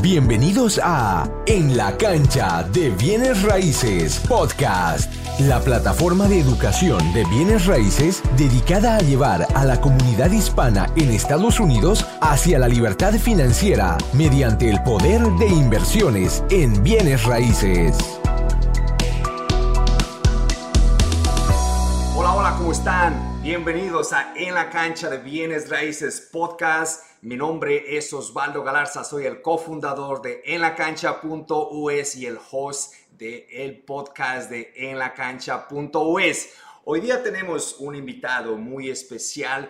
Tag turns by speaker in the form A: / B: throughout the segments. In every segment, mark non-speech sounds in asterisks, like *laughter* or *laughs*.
A: Bienvenidos a En la cancha de bienes raíces podcast, la plataforma de educación de bienes raíces dedicada a llevar a la comunidad hispana en Estados Unidos hacia la libertad financiera mediante el poder de inversiones en bienes raíces.
B: Hola, hola, ¿cómo están? Bienvenidos a En la cancha de bienes raíces podcast. Mi nombre es Osvaldo Galarza, soy el cofundador de enlacancha.us y el host del el podcast de enlacancha.us. Hoy día tenemos un invitado muy especial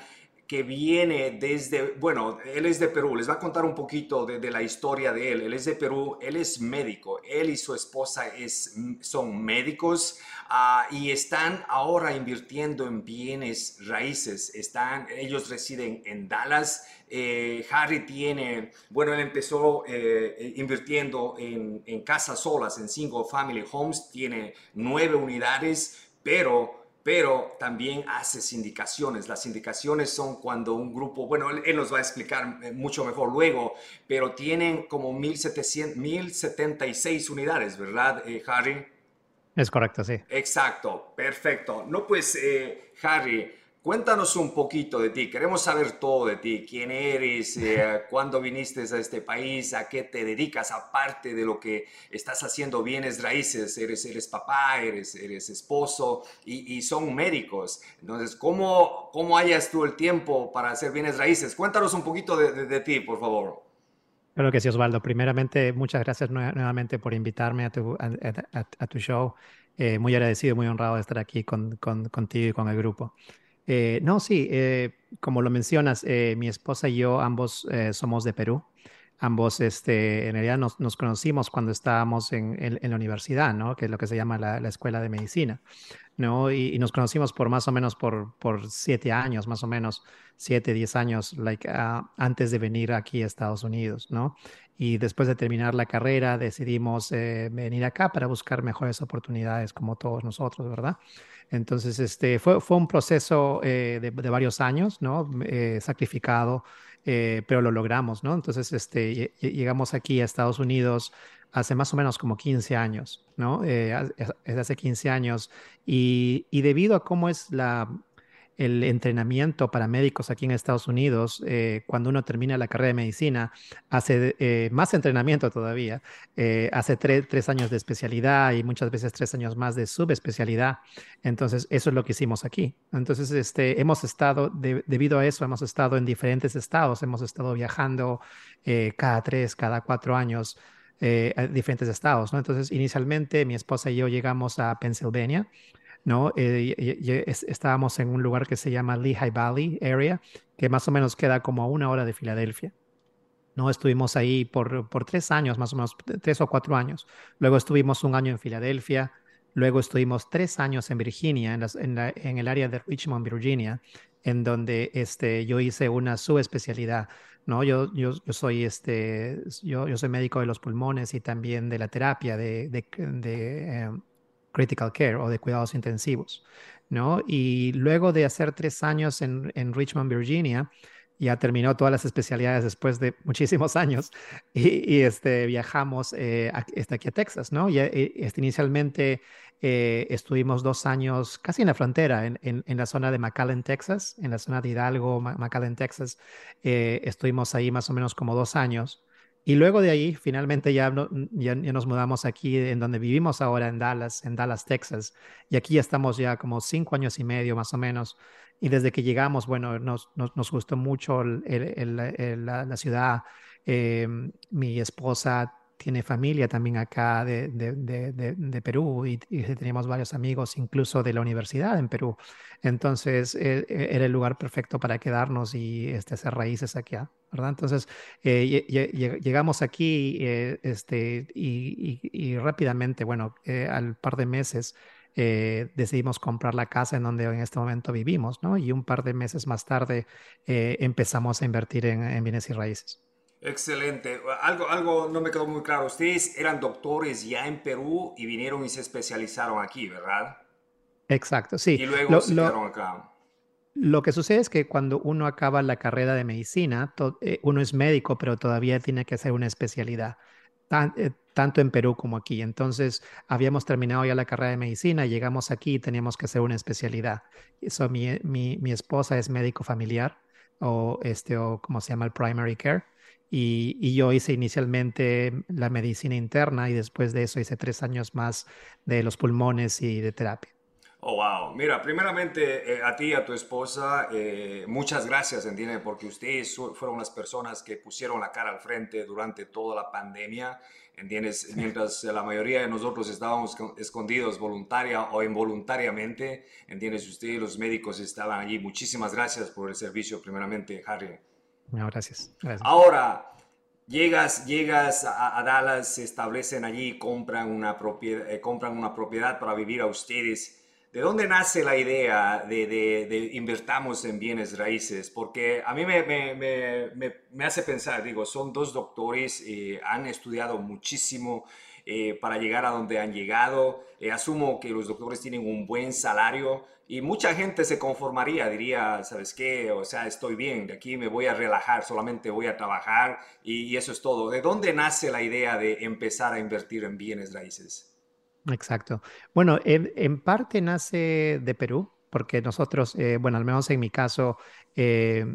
B: que viene desde, bueno, él es de Perú, les va a contar un poquito de, la historia de él. Él es de Perú, él es médico, él y su esposa es, son médicos uh, y están ahora invirtiendo en bienes raíces. Están, ellos residen en Dallas. Eh, Harry tiene, bueno, él empezó eh, invirtiendo en, en casas solas, en single family homes, tiene nueve unidades, pero pero también hace sindicaciones. Las sindicaciones son cuando un grupo, bueno, él, nos va a explicar eh, mucho mejor luego, pero tienen como 1700, 1076 unidades, ¿verdad, eh, Harry?
C: Es correcto, sí.
B: Exacto, perfecto. No, pues, eh, Harry, Cuéntanos un poquito de ti, queremos saber todo de ti, quién eres, eh, *laughs* cuándo viniste a este país, a qué te dedicas, aparte de lo que estás haciendo bienes raíces, eres, eres papá, eres, eres esposo y, son médicos. Entonces, ¿cómo, ¿cómo hayas tú el tiempo para hacer bienes raíces? Cuéntanos un poquito de, ti, por favor.
C: Claro que sí, Osvaldo. Primeramente, muchas gracias nuevamente por invitarme a tu, a, tu show. Eh, muy agradecido, muy honrado de estar aquí con, con, contigo y con el grupo. Eh, no, sí, eh, como lo mencionas, eh, mi esposa y yo ambos somos de Perú. Ambos, este, en realidad nos, nos conocimos cuando estábamos en, la universidad, ¿no? Que es lo que se llama la, la escuela de medicina, ¿no? Y, nos conocimos por más o menos por, por siete años, más o menos siete, diez años, like, ah, antes de venir aquí a Estados Unidos, ¿no? Y después de terminar la carrera decidimos venir acá para buscar mejores oportunidades como todos nosotros, ¿verdad? Entonces, este, fue, fue un proceso eh, de, varios años, ¿no? Eh, sacrificado, eh, pero lo logramos, ¿no? Entonces, este, llegamos aquí a Estados Unidos hace más o menos como 15 años, ¿no? es, hace 15 años. Y, debido a cómo es la, el entrenamiento para médicos aquí en Estados Unidos, eh, cuando uno termina la carrera de medicina, hace eh, más entrenamiento todavía, eh, hace tres años de especialidad y muchas veces tres años más de subespecialidad. Entonces, eso es lo que hicimos aquí. Entonces, este, hemos estado, debido a eso, hemos estado en diferentes estados, hemos estado viajando cada tres, cada cuatro años. A diferentes estados, ¿no? Entonces, inicialmente mi esposa y yo llegamos a Pennsylvania, ¿no? Eh, estábamos en un lugar que se llama Lehigh Valley Area, que más o menos queda como a una hora de Filadelfia. ¿no? Estuvimos ahí por, por tres años, más o menos, tres o cuatro años. Luego estuvimos un año en Filadelfia, luego estuvimos tres años en Virginia, en, en, el área de Richmond, Virginia, en donde este, yo hice una subespecialidad. ¿No? Yo, yo, yo, soy, este, yo, yo soy médico de los pulmones y también de la terapia de, de, em, critical care o de cuidados intensivos, ¿no? Y luego de hacer tres años en, en Richmond, Virginia, ya terminó todas las especialidades después de muchísimos años *laughs* y, este, viajamos eh, hasta aquí a Texas, ¿no? Y, eh, este, inicialmente eh, estuvimos dos años casi en la frontera, en, en, la zona de McAllen, Texas, en la zona de Hidalgo, McAllen, Texas. estuvimos ahí más o menos como dos años. Y luego de ahí, finalmente ya, ya, nos mudamos aquí en donde vivimos ahora, en Dallas, en Dallas, Texas. Y aquí ya estamos ya como cinco años y medio más o menos. Y desde que llegamos, bueno, nos, nos, nos gustó mucho el, el, la, la, ciudad. Eh, mi esposa tiene familia también acá de, de, de, de Perú y, y, teníamos varios amigos incluso de la universidad en Perú. Entonces eh, eh, era el lugar perfecto para quedarnos y este, hacer raíces aquí, ¿verdad? Entonces eh, llegamos aquí este, y, y, rápidamente, bueno, al par de meses decidimos comprar la casa en donde en este momento vivimos, ¿no? Y un par de meses más tarde empezamos a invertir en, en bienes y raíces.
B: Excelente. Algo, algo no me quedó muy claro. Ustedes eran doctores ya en Perú y vinieron y se especializaron aquí, ¿verdad?
C: Exacto, sí.
B: Y luego se quedaron acá.
C: lo que sucede es que cuando uno acaba la carrera de medicina, eh, uno es médico, pero todavía tiene que hacer una especialidad, eh, tanto en Perú como aquí. Entonces, habíamos terminado ya la carrera de medicina, llegamos aquí y teníamos que hacer una especialidad. Eso, mi, mi, mi esposa es médico familiar o, este, o como se llama el primary care. Y, y, yo hice inicialmente la medicina interna y después de eso hice tres años más de los pulmones y de terapia.
B: Oh, wow. Mira, primeramente eh, a ti y a tu esposa, eh, muchas gracias, ¿entiendes? Porque ustedes fueron las personas que pusieron la cara al frente durante toda la pandemia, ¿entiendes? Mientras la mayoría de nosotros estábamos escondidos voluntaria o involuntariamente, ¿entiendes? Ustedes, los médicos, estaban allí. Muchísimas gracias por el servicio, primeramente, Harry.
C: No, gracias. gracias.
B: Ahora, llegas, llegas a, Dallas, se establecen allí, compran una, propiedad, eh, compran una propiedad para vivir a ustedes. ¿De dónde nace la idea de, de, invertamos en bienes raíces? Porque a mí me, me, me, hace pensar, digo, son dos doctores, eh, han estudiado muchísimo eh, para llegar a donde han llegado. Eh, asumo que los doctores tienen un buen salario y mucha gente se conformaría, diría, ¿sabes qué? O sea, estoy bien, de aquí me voy a relajar, solamente voy a trabajar y eso es todo. ¿De dónde nace la idea de empezar a invertir en bienes raíces?
C: Exacto. Bueno, en, parte nace de Perú, porque nosotros, eh, bueno, al menos en mi caso, eh,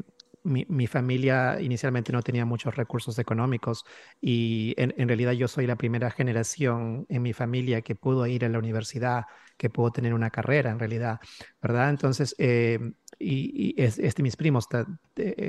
C: mi, familia inicialmente no tenía muchos recursos económicos y en, realidad yo soy la primera generación en mi familia que pudo ir a la universidad, que pudo tener una carrera en realidad, ¿verdad? Entonces, eh, y, este, mis primos,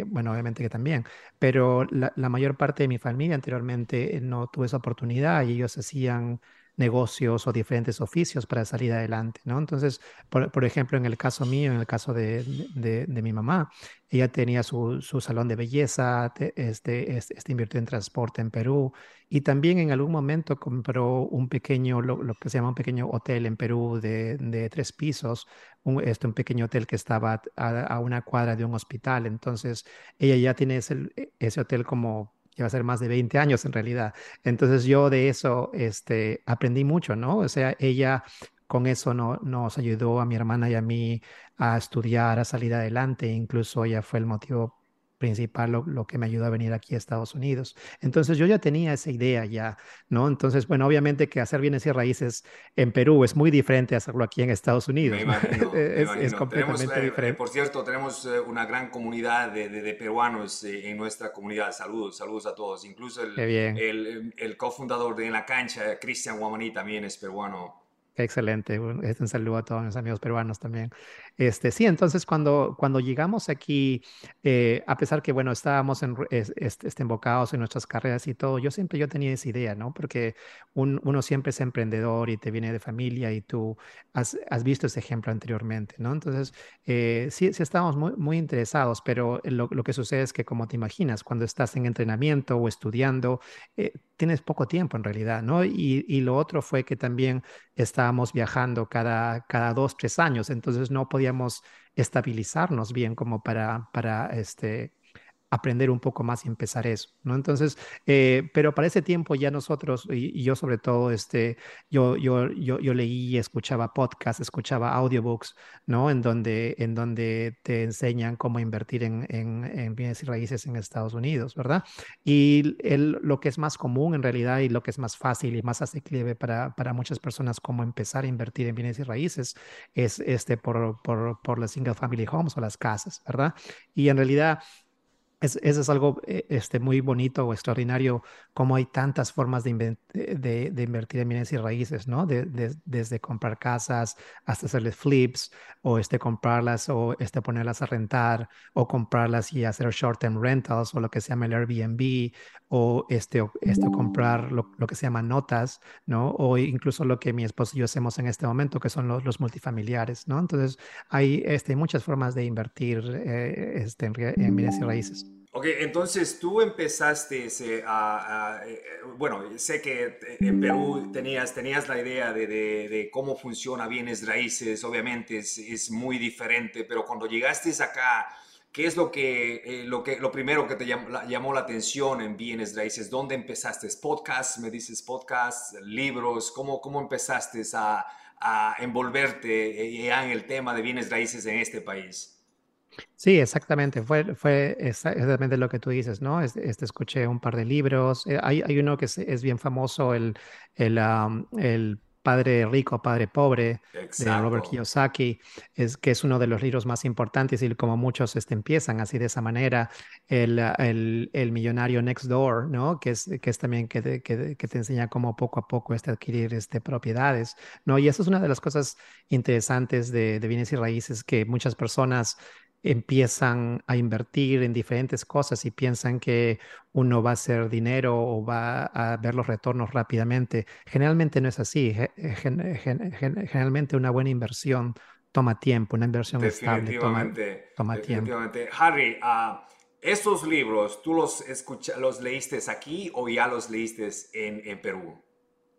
C: bueno, obviamente que también, pero la, la mayor parte de mi familia anteriormente no tuvo esa oportunidad y ellos hacían negocios o diferentes oficios para salir adelante, ¿no? Entonces, por, ejemplo, en el caso mío, en el caso de, de, mi mamá, ella tenía su, su salón de belleza, este, este, invirtió en transporte en Perú y también en algún momento compró un pequeño, lo, que se llama un pequeño hotel en Perú de, de tres pisos, un, este, un pequeño hotel que estaba a, a, una cuadra de un hospital. Entonces, ella ya tiene ese, ese hotel como va a ser más de 20 años en realidad. Entonces yo de eso este, aprendí mucho, ¿no? O sea, ella con eso no, nos ayudó a mi hermana y a mí a estudiar, a salir adelante. Incluso ella fue el motivo principal, lo, que me ayudó a venir aquí a Estados Unidos. Entonces yo ya tenía esa idea ya, ¿no? Entonces, bueno, obviamente que hacer bienes y raíces en Perú es muy diferente a hacerlo aquí en Estados Unidos. *laughs*
B: es, completamente eh, diferente. por cierto, tenemos eh, una gran comunidad de, peruanos eh, en nuestra comunidad. Saludos, saludos a todos. Incluso el, el, el cofundador de En la Cancha, Cristian Guamaní, también es peruano.
C: Excelente, un saludo a todos mis amigos peruanos también. Este, sí, entonces cuando, cuando llegamos aquí, eh, a pesar que, bueno, estábamos en, este, embocados en nuestras carreras y todo, yo siempre yo tenía esa idea, ¿no? Porque uno siempre es emprendedor y te viene de familia y tú has, visto ese ejemplo anteriormente, ¿no? Entonces, eh, sí, sí estábamos muy, muy interesados, pero lo, que sucede es que, como te imaginas, cuando estás en entrenamiento o estudiando, eh, tienes poco tiempo en realidad, ¿no? Y, y lo otro fue que también estábamos viajando cada, cada dos, tres años, entonces no podíamos estabilizarnos bien como para, para este, aprender un poco más y empezar eso, ¿no? Entonces, eh, pero para ese tiempo ya nosotros, y, yo sobre todo, este, yo, yo, yo, yo leí, escuchaba podcasts, escuchaba audiobooks, ¿no? En donde, en donde te enseñan cómo invertir en, en, bienes y raíces en Estados Unidos, ¿verdad? Y el, lo que es más común en realidad y lo que es más fácil y más asequible para, para muchas personas cómo empezar a invertir en bienes y raíces es este por, por, por las single family homes o las casas, ¿verdad? Y en realidad eso es algo eh, este, muy bonito o extraordinario, como hay tantas formas de, invertir en bienes y raíces, ¿no? desde comprar casas hasta hacerles flips, o este, comprarlas, o este, ponerlas a rentar, o comprarlas y hacer short-term rentals, o lo que se llama el Airbnb, o este, este comprar lo, que se llama notas, ¿no? O incluso lo que mi esposo y yo hacemos en este momento, que son los, multifamiliares, ¿no? Entonces, hay este, muchas formas de invertir eh, este, en bienes y raíces.
B: Ok, entonces tú empezaste a, eh, bueno, sé que en Perú tenías, tenías la idea de, de, cómo funciona bienes raíces, obviamente es, es, muy diferente, pero cuando llegaste acá, ¿qué es lo, que, eh, lo, que, lo primero que te llamó la, llamó la atención en bienes raíces? ¿Dónde empezaste? ¿Podcast? ¿Me dices podcast? ¿Libros? ¿Cómo, cómo empezaste a, a envolverte eh, en el tema de bienes raíces en este país?
C: Sí, exactamente. Fue, fue exactamente lo que tú dices, ¿no? Este, este escuché un par de libros. Eh, hay, hay, uno que es, es, bien famoso, el, el, um, el Padre Rico, Padre Pobre, de Robert Kiyosaki, es, que es uno de los libros más importantes y como muchos este, empiezan así de esa manera, el, el, el, Millonario Next Door, ¿no? Que es, que es también que te, que, que te enseña cómo poco a poco este, adquirir este, propiedades, ¿no? Y eso es una de las cosas interesantes de, de bienes y raíces que muchas personas empiezan a invertir en diferentes cosas y piensan que uno va a hacer dinero o va a ver los retornos rápidamente. Generalmente no es así. generalmente una buena inversión toma tiempo, una inversión estable toma, toma
B: tiempo. Harry, uh, estos libros, ¿tú los, los leíste aquí o ya los leíste en, en Perú?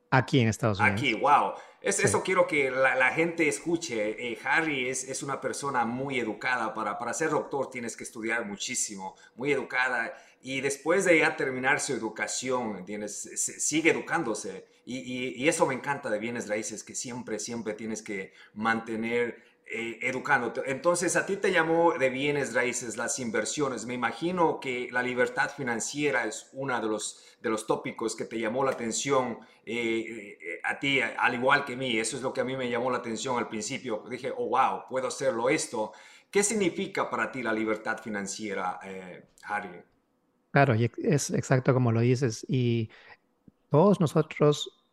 C: Aquí en Estados Unidos.
B: Aquí, wow. Es, Eso quiero que la, gente escuche. Eh, Harry es, es, una persona muy educada. Para, para ser doctor tienes que estudiar muchísimo, muy educada. Y después de ya terminar su educación, ¿entiendes? sigue educándose. Y, y, y, eso me encanta de bienes raíces, que siempre, siempre tienes que mantener eh, educándote. Entonces, a ti te llamó de bienes raíces las inversiones. Me imagino que la libertad financiera es uno de los, de los tópicos que te llamó la atención eh, eh, a ti, al igual que a mí. Eso es lo que a mí me llamó la atención al principio. Dije, oh, wow, puedo hacerlo esto. ¿Qué significa para ti la libertad financiera, Harry?
C: Claro, es exacto como lo dices. Y todos nosotros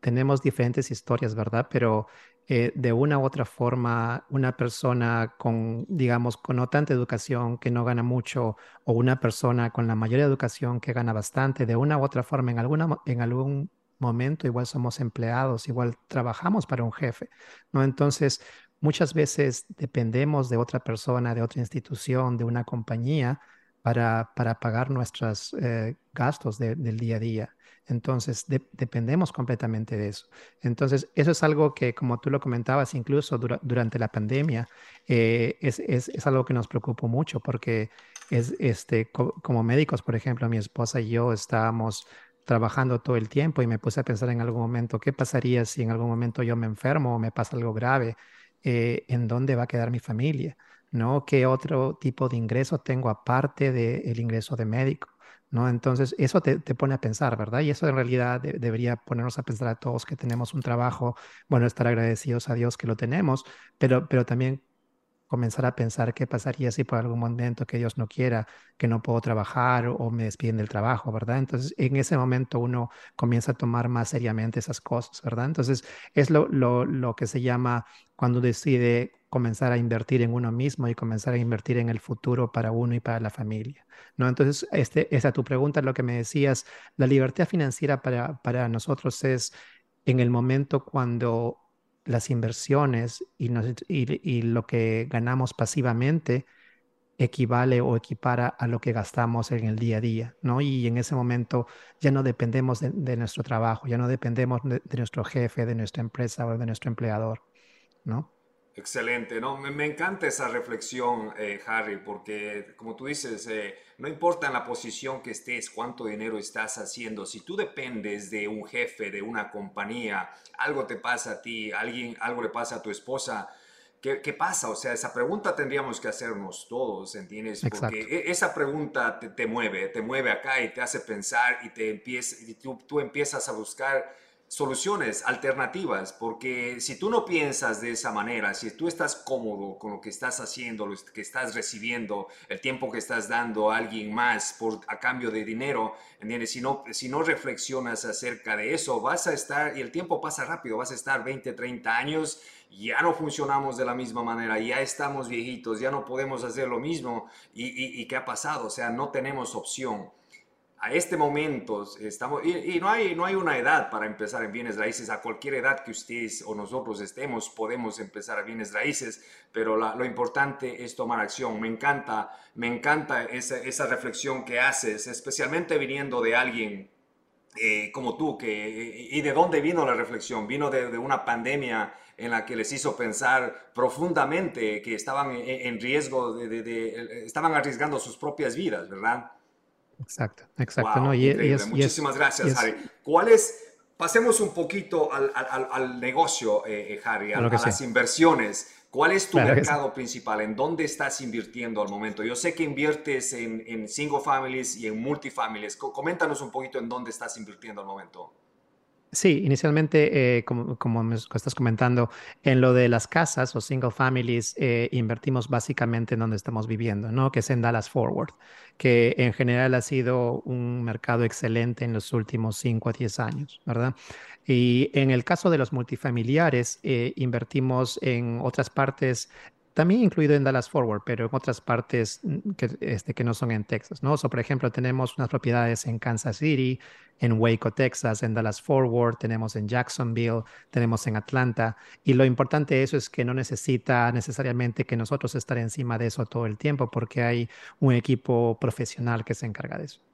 C: tenemos diferentes historias, ¿verdad? Pero eh, de una u otra forma una persona con, digamos, con no tanta educación que no gana mucho o una persona con la mayor educación que gana bastante, de una u otra forma, en, alguna, en algún momento igual somos empleados, igual trabajamos para un jefe, ¿no? Entonces, muchas veces dependemos de otra persona, de otra institución, de una compañía para, para pagar nuestros eh, gastos del día a día. Entonces, dependemos completamente de eso. Entonces, eso es algo que, como tú lo comentabas, incluso durante la pandemia, eh, es, es, algo que nos preocupó mucho porque es, este, como médicos, por ejemplo, mi esposa y yo estábamos trabajando todo el tiempo y me puse a pensar en algún momento, ¿qué pasaría si en algún momento yo me enfermo o me pasa algo grave? Eh, ¿En dónde va a quedar mi familia? ¿No? ¿Qué otro tipo de ingreso tengo aparte del ingreso de médico? ¿No? Entonces, eso te, pone a pensar, ¿verdad? Y eso en realidad debería ponernos a pensar a todos que tenemos un trabajo, bueno, estar agradecidos a Dios que lo tenemos, pero, pero también comenzar a pensar qué pasaría si por algún momento que Dios no quiera, que no puedo trabajar o, me despiden del trabajo, ¿verdad? Entonces, en ese momento uno comienza a tomar más seriamente esas cosas, ¿verdad? Entonces, es lo, lo, lo que se llama cuando decide comenzar a invertir en uno mismo y comenzar a invertir en el futuro para uno y para la familia, ¿no? Entonces, este, esa tu pregunta, lo que me decías, la libertad financiera para, para nosotros es en el momento cuando las inversiones y, y, lo que ganamos pasivamente equivale o equipara a lo que gastamos en el día a día, ¿no? Y en ese momento ya no dependemos de, nuestro trabajo, ya no dependemos de, nuestro jefe, de nuestra empresa o de nuestro empleador, ¿no?
B: Excelente, ¿no? Me, encanta esa reflexión, eh, Harry, porque como tú dices, eh, no importa en la posición que estés, cuánto dinero estás haciendo, si tú dependes de un jefe, de una compañía, algo te pasa a ti, alguien, algo le pasa a tu esposa, ¿qué, qué pasa? O sea, esa pregunta tendríamos que hacernos todos, ¿entiendes? Porque e, esa pregunta te, te, mueve, te mueve acá y te hace pensar y, te empieza, y tú, tú empiezas a buscar soluciones alternativas, porque si tú no piensas de esa manera, si tú estás cómodo con lo que estás haciendo, lo que estás recibiendo, el tiempo que estás dando a alguien más por, a cambio de dinero, ¿entiendes? Si no, si no reflexionas acerca de eso, vas a estar, y el tiempo pasa rápido, vas a estar 20, 30 años, ya no funcionamos de la misma manera, ya estamos viejitos, ya no podemos hacer lo mismo, y, y ¿qué ha pasado? O sea, no tenemos opción a este momento estamos, y, no, hay, no hay una edad para empezar en bienes raíces, a cualquier edad que ustedes o nosotros estemos podemos empezar a bienes raíces, pero lo importante es tomar acción. Me encanta, me encanta esa, esa reflexión que haces, especialmente viniendo de alguien eh, como tú, que, ¿y de dónde vino la reflexión? Vino de, de, una pandemia en la que les hizo pensar profundamente que estaban en, riesgo, de, de, estaban arriesgando sus propias vidas, ¿verdad?
C: Exacto, exacto. no, y,
B: Muchísimas gracias, Harry. ¿Cuál es, pasemos un poquito al, al, al negocio, eh, eh Harry, a, las inversiones. ¿Cuál es tu mercado principal? ¿En dónde estás invirtiendo al momento? Yo sé que inviertes en, en single families y en multifamilies. Coméntanos un poquito en dónde estás invirtiendo al momento.
C: Sí, inicialmente, eh, como, estás comentando, en lo de las casas o single families, eh, invertimos básicamente en donde estamos viviendo, ¿no? Que es en Dallas Forward, que en general ha sido un mercado excelente en los últimos 5 a 10 años, ¿verdad? Y en el caso de los multifamiliares, eh, invertimos en otras partes también incluido en Dallas Forward, pero en otras partes mm, que, este, que no son en Texas, ¿no? So, por ejemplo, tenemos unas propiedades en Kansas City, en Waco, Texas, en Dallas Forward, tenemos en Jacksonville, tenemos en Atlanta, y lo importante de eso es que no necesita necesariamente que nosotros estar encima de eso todo el tiempo, porque hay un equipo profesional que se encarga de eso.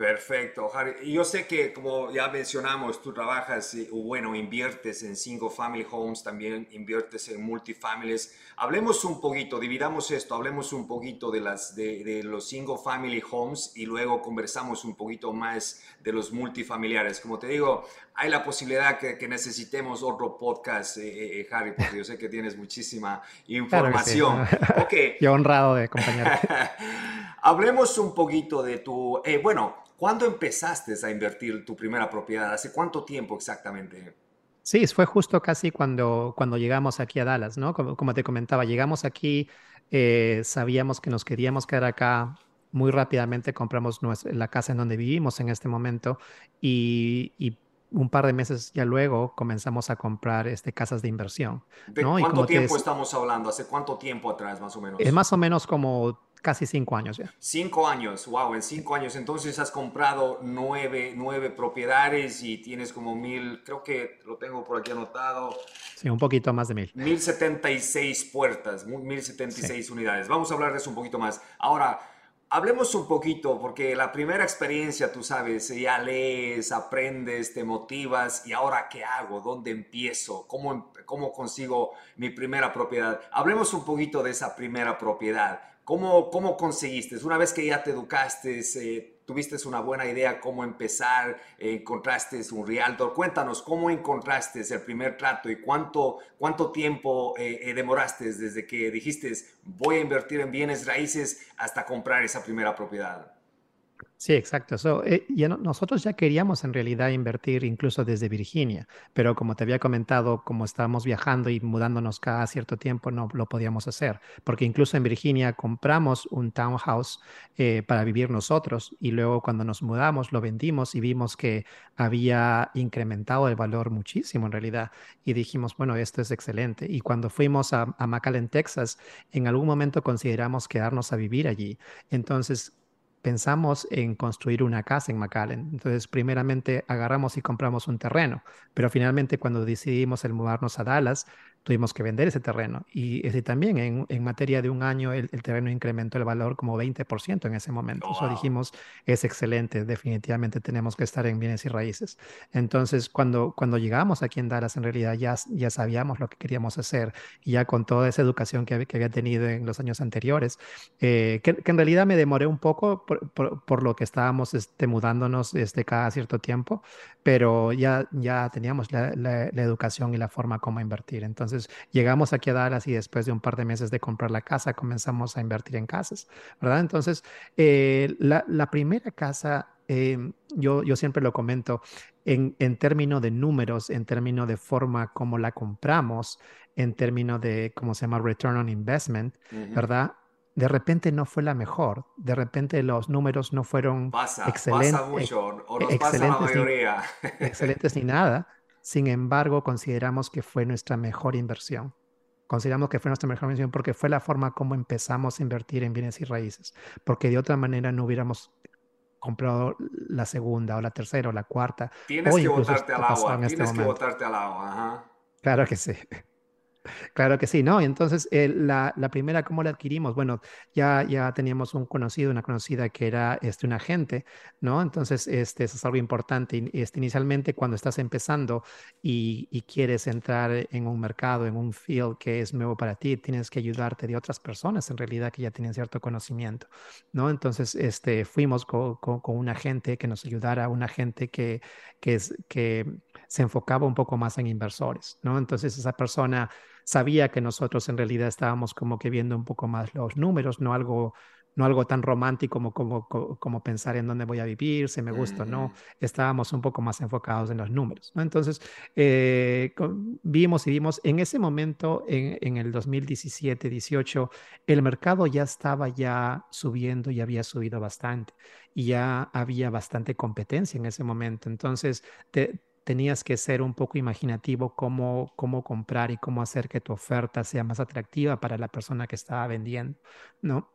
B: Perfecto, Harry. Y yo sé que, como ya mencionamos, tú trabajas, o bueno, inviertes en single family homes, también inviertes en multifamilies. Hablemos un poquito, dividamos esto, hablemos un poquito de, las, de, los single family homes y luego conversamos un poquito más de los multifamiliares. Como te digo, hay la posibilidad que, necesitemos otro podcast, eh, eh, eh, Harry, porque yo sé que tienes muchísima *laughs* información.
C: Claro *laughs* yo honrado de acompañarte. *laughs*
B: Hablemos un poquito de tu, bueno, ¿Cuándo empezaste a invertir tu primera propiedad? ¿Hace cuánto tiempo exactamente?
C: Sí, fue justo casi cuando, cuando llegamos aquí a Dallas, ¿no? Como, te comentaba, llegamos aquí, eh, sabíamos que nos queríamos quedar acá. Muy rápidamente compramos la casa en donde vivimos en este momento y, un par de meses ya luego comenzamos a comprar este, casas de inversión.
B: ¿De cuánto tiempo estamos hablando? ¿Hace cuánto tiempo atrás más o menos?
C: Es más o menos como casi cinco años ya.
B: Cinco años, wow, en cinco años. Entonces has comprado nueve, nueve propiedades y tienes como mil, creo que lo tengo por aquí anotado.
C: Sí, un poquito más de mil.
B: Mil setenta y seis puertas, mil setenta y seis unidades. Vamos a hablar de eso un poquito más. Ahora, hablemos un poquito, porque la primera experiencia, tú sabes, ya lees, aprendes, te motivas y ahora qué hago, dónde empiezo, cómo, em, cómo consigo mi primera propiedad. Hablemos un poquito de esa primera propiedad. ¿Cómo, ¿Cómo conseguiste? Una vez que ya te educaste, eh, tuviste una buena idea cómo empezar, eh, encontraste un realtor. Cuéntanos, ¿cómo encontraste el primer trato y cuánto, cuánto tiempo eh, demoraste desde que dijiste voy a invertir en bienes raíces hasta comprar esa primera propiedad?
C: Sí, exacto. Eh, nosotros ya queríamos en realidad invertir incluso desde Virginia, pero como te había comentado, como estábamos viajando y mudándonos cada cierto tiempo, no lo podíamos hacer, porque incluso en Virginia compramos un townhouse eh, para vivir nosotros y luego cuando nos mudamos lo vendimos y vimos que había incrementado el valor muchísimo en realidad y dijimos, bueno, esto es excelente. Y cuando fuimos a, a McAllen, Texas, en algún momento consideramos quedarnos a vivir allí. Entonces, pensamos en construir una casa en McAllen. Entonces, primeramente agarramos y compramos un terreno, pero finalmente cuando decidimos el mudarnos a Dallas, tuvimos que vender ese terreno. Y ese también en, en materia de un año el, terreno incrementó el valor como 20% en ese momento. Eso dijimos, es excelente, definitivamente tenemos que estar en bienes y raíces. Entonces, cuando, cuando llegamos aquí en Dallas, en realidad ya, ya sabíamos lo que queríamos hacer y ya con toda esa educación que, que había tenido en los años anteriores, eh, que, que, en realidad me demoré un poco por, por, lo que estábamos este, mudándonos este, cada cierto tiempo, pero ya, ya teníamos la, la, la educación y la forma como invertir. Entonces, entonces llegamos aquí a Dallas y después de un par de meses de comprar la casa comenzamos a invertir en casas, ¿verdad? Entonces, eh, la, primera casa, eh, yo, yo siempre lo comento, en, en términos de números, en términos de forma como la compramos, en términos de, ¿cómo se llama? Return on Investment, ¿verdad? de repente no fue la mejor, de repente los números no fueron excelentes, pasa
B: mucho, o nos pasa la mayoría. *laughs*
C: excelentes ni nada, sin embargo, consideramos que fue nuestra mejor inversión. Consideramos que fue nuestra mejor inversión porque fue la forma como empezamos a invertir en bienes y raíces, porque de otra manera no hubiéramos comprado la segunda o la tercera o la cuarta.
B: Tienes que botarte al agua, tienes este que botarte al agua.
C: Claro que sí. Claro que sí, ¿no? Entonces, eh, la, la, primera, ¿cómo la adquirimos? Bueno, ya, ya teníamos un conocido, una conocida que era este, un agente, ¿no? Entonces, este, eso es algo importante. Este, inicialmente, cuando estás empezando y, y, quieres entrar en un mercado, en un field que es nuevo para ti, tienes que ayudarte de otras personas, en realidad, que ya tienen cierto conocimiento, ¿no? Entonces, este, fuimos con, con, con un agente que nos ayudara, un agente que, que, es, que se enfocaba un poco más en inversores, ¿no? Entonces, esa persona sabía que nosotros en realidad estábamos como que viendo un poco más los números, no algo no algo tan romántico como, como, como, pensar en dónde voy a vivir, si me gusta o no. Mm. Estábamos un poco más enfocados en los números. ¿no? Entonces, eh, vimos y vimos, en ese momento, en, en el 2017, 18, el mercado ya estaba ya subiendo y había subido bastante. Y ya había bastante competencia en ese momento. Entonces, te, tenías que ser un poco imaginativo cómo, cómo comprar y cómo hacer que tu oferta sea más atractiva para la persona que estaba vendiendo, ¿no?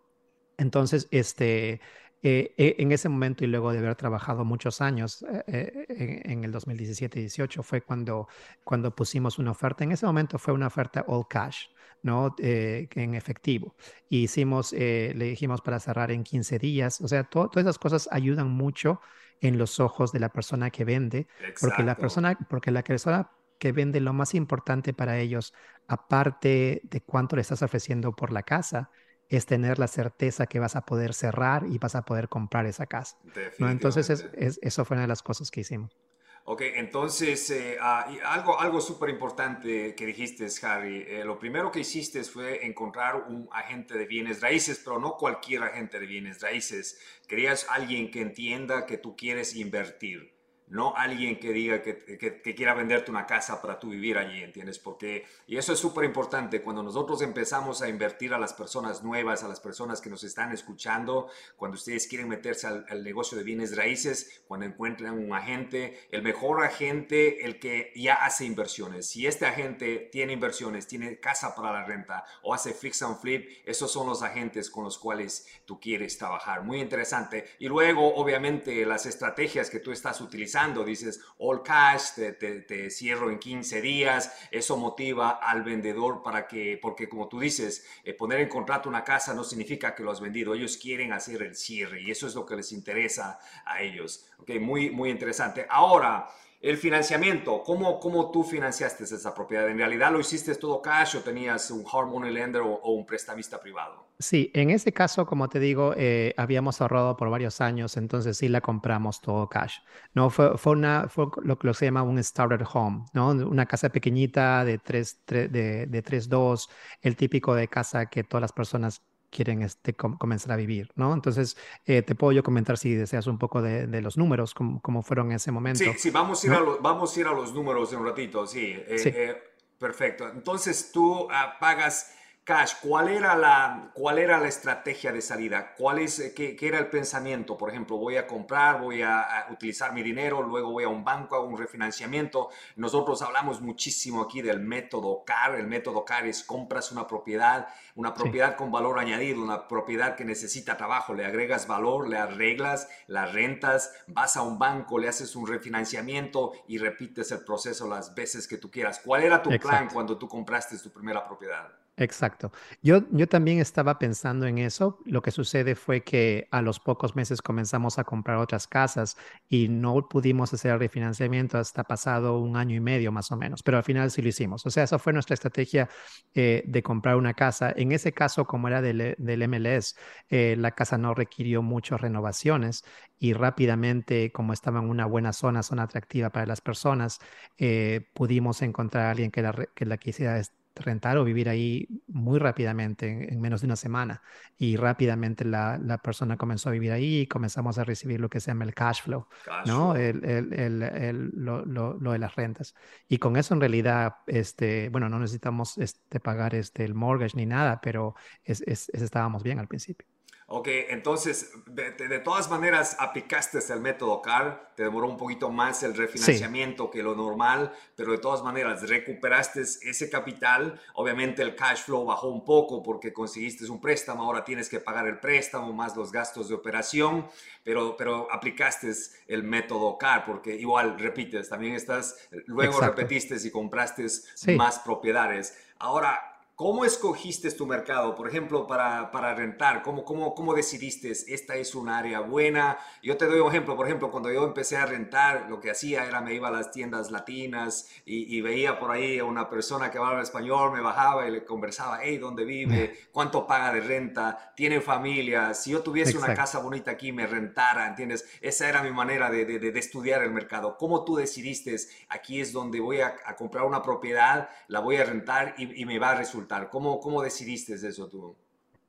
C: Entonces, este, eh, eh, en ese momento y luego de haber trabajado muchos años eh, en, el 2017 18 fue cuando, cuando pusimos una oferta. En ese momento fue una oferta all cash, ¿no? en efectivo. hicimos, le dijimos para cerrar en 15 días. O sea, todas esas cosas ayudan mucho en los ojos de la persona que vende, porque la persona, porque la persona que vende lo más importante para ellos, aparte de cuánto le estás ofreciendo por la casa, es tener la certeza que vas a poder cerrar y vas a poder comprar esa casa. ¿no? Entonces, es, eso fue una de las cosas que hicimos.
B: Ok, entonces eh, ah, algo, algo súper importante que dijiste, Harry. Eh, lo primero que hiciste fue encontrar un agente de bienes raíces, pero no cualquier agente de bienes raíces. Querías alguien que entienda que tú quieres invertir no alguien que diga que, quiera venderte una casa para tú vivir allí, ¿entiendes? Porque, y eso es súper importante, cuando nosotros empezamos a invertir a las personas nuevas, a las personas que nos están escuchando, cuando ustedes quieren meterse al, negocio de bienes raíces, cuando encuentran un agente, el mejor agente, el que ya hace inversiones. Si este agente tiene inversiones, tiene casa para la renta o hace fix and flip, esos son los agentes con los cuales tú quieres trabajar. Muy interesante. Y luego, obviamente, las estrategias que tú estás utilizando dices all cash, te, cierro en 15 días, eso motiva al vendedor para que, porque como tú dices, eh, poner en contrato una casa no significa que lo has vendido, ellos quieren hacer el cierre y eso es lo que les interesa a ellos. Okay, muy, muy interesante. Ahora, el financiamiento, ¿cómo, ¿cómo tú financiaste esa propiedad? ¿En realidad lo hiciste todo cash o tenías un hard money lender o, un prestamista privado?
C: Sí, en ese caso, como te digo, eh, habíamos ahorrado por varios años, entonces sí la compramos todo cash. No fue, fue, una, lo que se llama un starter home, ¿no? Una casa pequeñita de 3, de, de 3-2, el típico de casa que todas las personas quieren este, comenzar a vivir, ¿no? Entonces, eh, te puedo yo comentar si deseas un poco de, los números, cómo, fueron en ese momento.
B: Sí, sí, vamos a ir, a, los, vamos a, ir a los números en un ratito, sí. Eh, eh, perfecto. Entonces, tú ah, pagas Cash, ¿cuál era la, cuál era la estrategia de salida? ¿Cuál es, eh, qué, era el pensamiento? Por ejemplo, voy a comprar, voy a, utilizar mi dinero, luego voy a un banco, hago un refinanciamiento. Nosotros hablamos muchísimo aquí del método CAR. El método CAR es compras una propiedad, una propiedad con valor añadido, una propiedad que necesita trabajo. Le agregas valor, le arreglas las rentas, vas a un banco, le haces un refinanciamiento y repites el proceso las veces que tú quieras. ¿Cuál era tu plan cuando tú compraste tu primera propiedad?
C: Exacto. Yo, yo también estaba pensando en eso. Lo que sucede fue que a los pocos meses comenzamos a comprar otras casas y no pudimos hacer el refinanciamiento hasta pasado un año y medio más o menos, pero al final sí lo hicimos. O sea, esa fue nuestra estrategia eh, de comprar una casa. En ese caso, como era del, del MLS, eh, la casa no requirió muchas renovaciones y rápidamente, como estaba en una buena zona, zona atractiva para las personas, eh, pudimos encontrar a alguien que la, que la quisiera rentar o vivir ahí muy rápidamente, en, menos de una semana. Y rápidamente la, la, persona comenzó a vivir ahí y comenzamos a recibir lo que se llama el cash flow, ¿no? El, el, el, lo, lo, lo, de las rentas. Y con eso en realidad, este, bueno, no necesitamos este, pagar este, el mortgage ni nada, pero es, es, estábamos bien al principio.
B: Ok, entonces, de, todas maneras, aplicaste el método CAR, te demoró un poquito más el refinanciamiento que lo normal, pero de todas maneras, recuperaste ese capital. Obviamente el cash flow bajó un poco porque conseguiste un préstamo, ahora tienes que pagar el préstamo más los gastos de operación, pero, pero aplicaste el método CAR porque igual, repites, también estás, luego repetiste y compraste más propiedades. Ahora, ¿Cómo escogiste tu mercado, por ejemplo, para, para rentar? ¿Cómo, cómo, ¿Cómo decidiste esta es un área buena? Yo te doy un ejemplo, por ejemplo, cuando yo empecé a rentar, lo que hacía era me iba a las tiendas latinas y, veía por ahí a una persona que hablaba español, me bajaba y le conversaba, hey, ¿dónde vive? *laughs* ¿Cuánto paga de renta? ¿Tiene familia? Si yo tuviese una casa bonita aquí, me rentara, ¿entiendes? Esa era mi manera de, de, de estudiar el mercado. ¿Cómo tú decidiste, aquí es donde voy a, a comprar una propiedad, la voy a rentar y, y me va a resultar? ¿Cómo, cómo decidiste eso tú?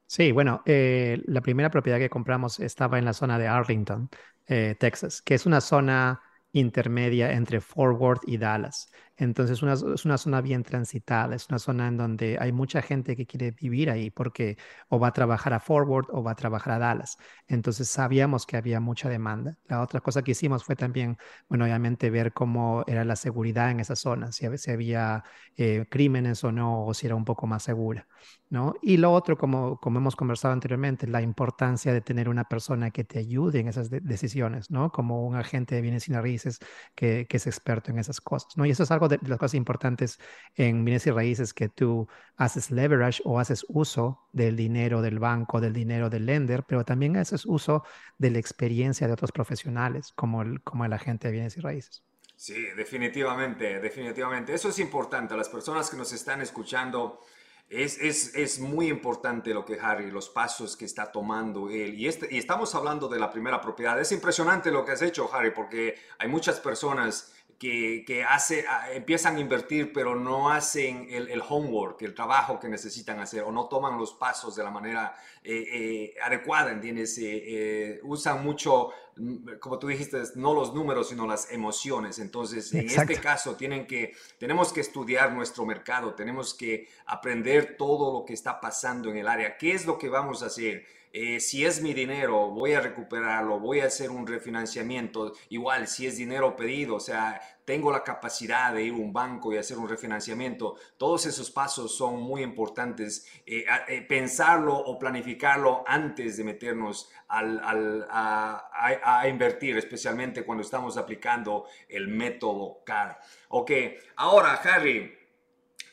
C: Sí, bueno, eh, la primera propiedad que compramos estaba en la zona de Arlington, eh, Texas, que es una zona intermedia entre Fort Worth y Dallas. Entonces una, es una zona bien transitada, es una zona en donde hay mucha gente que quiere vivir ahí porque o va a trabajar a Fort Worth o va a trabajar a Dallas. Entonces sabíamos que había mucha demanda. La otra cosa que hicimos fue también, bueno, obviamente ver cómo era la seguridad en esa zona, si, había eh, crímenes o no, o si era un poco más segura. ¿no? Y lo otro, como, como hemos conversado anteriormente, la importancia de tener una persona que te ayude en esas decisiones, ¿no? Como un agente de bienes y raíces que, que, es experto en esas cosas, ¿no? Y eso es algo de, las cosas importantes en bienes y raíces, que tú haces leverage o haces uso del dinero del banco, del dinero del lender, pero también haces uso de la experiencia de otros profesionales, como el, como el agente de bienes y raíces.
B: Sí, definitivamente, definitivamente. Eso es importante. Las personas que nos están escuchando, es, es, es, muy importante lo que Harry, los pasos que está tomando él. Y, este, y estamos hablando de la primera propiedad. Es impresionante lo que has hecho, Harry, porque hay muchas personas que, que hace, empiezan a invertir, pero no hacen el, el, homework, el trabajo que necesitan hacer, o no toman los pasos de la manera eh, eh, adecuada, ¿entiendes? Eh, usan mucho, mm, como tú dijiste, no los números, sino las emociones. Entonces, en este caso, tienen que, tenemos que estudiar nuestro mercado, tenemos que aprender todo lo que está pasando en el área. ¿Qué es lo que vamos a hacer? Eh, si es mi dinero, voy a recuperarlo, voy a hacer un refinanciamiento, igual si es dinero pedido, o sea, tengo la capacidad de ir a un banco y hacer un refinanciamiento, todos esos pasos son muy importantes. Eh, eh, pensarlo o planificarlo antes de meternos al, a, a, invertir, especialmente cuando estamos aplicando el método CAR. Ok, ahora Harry,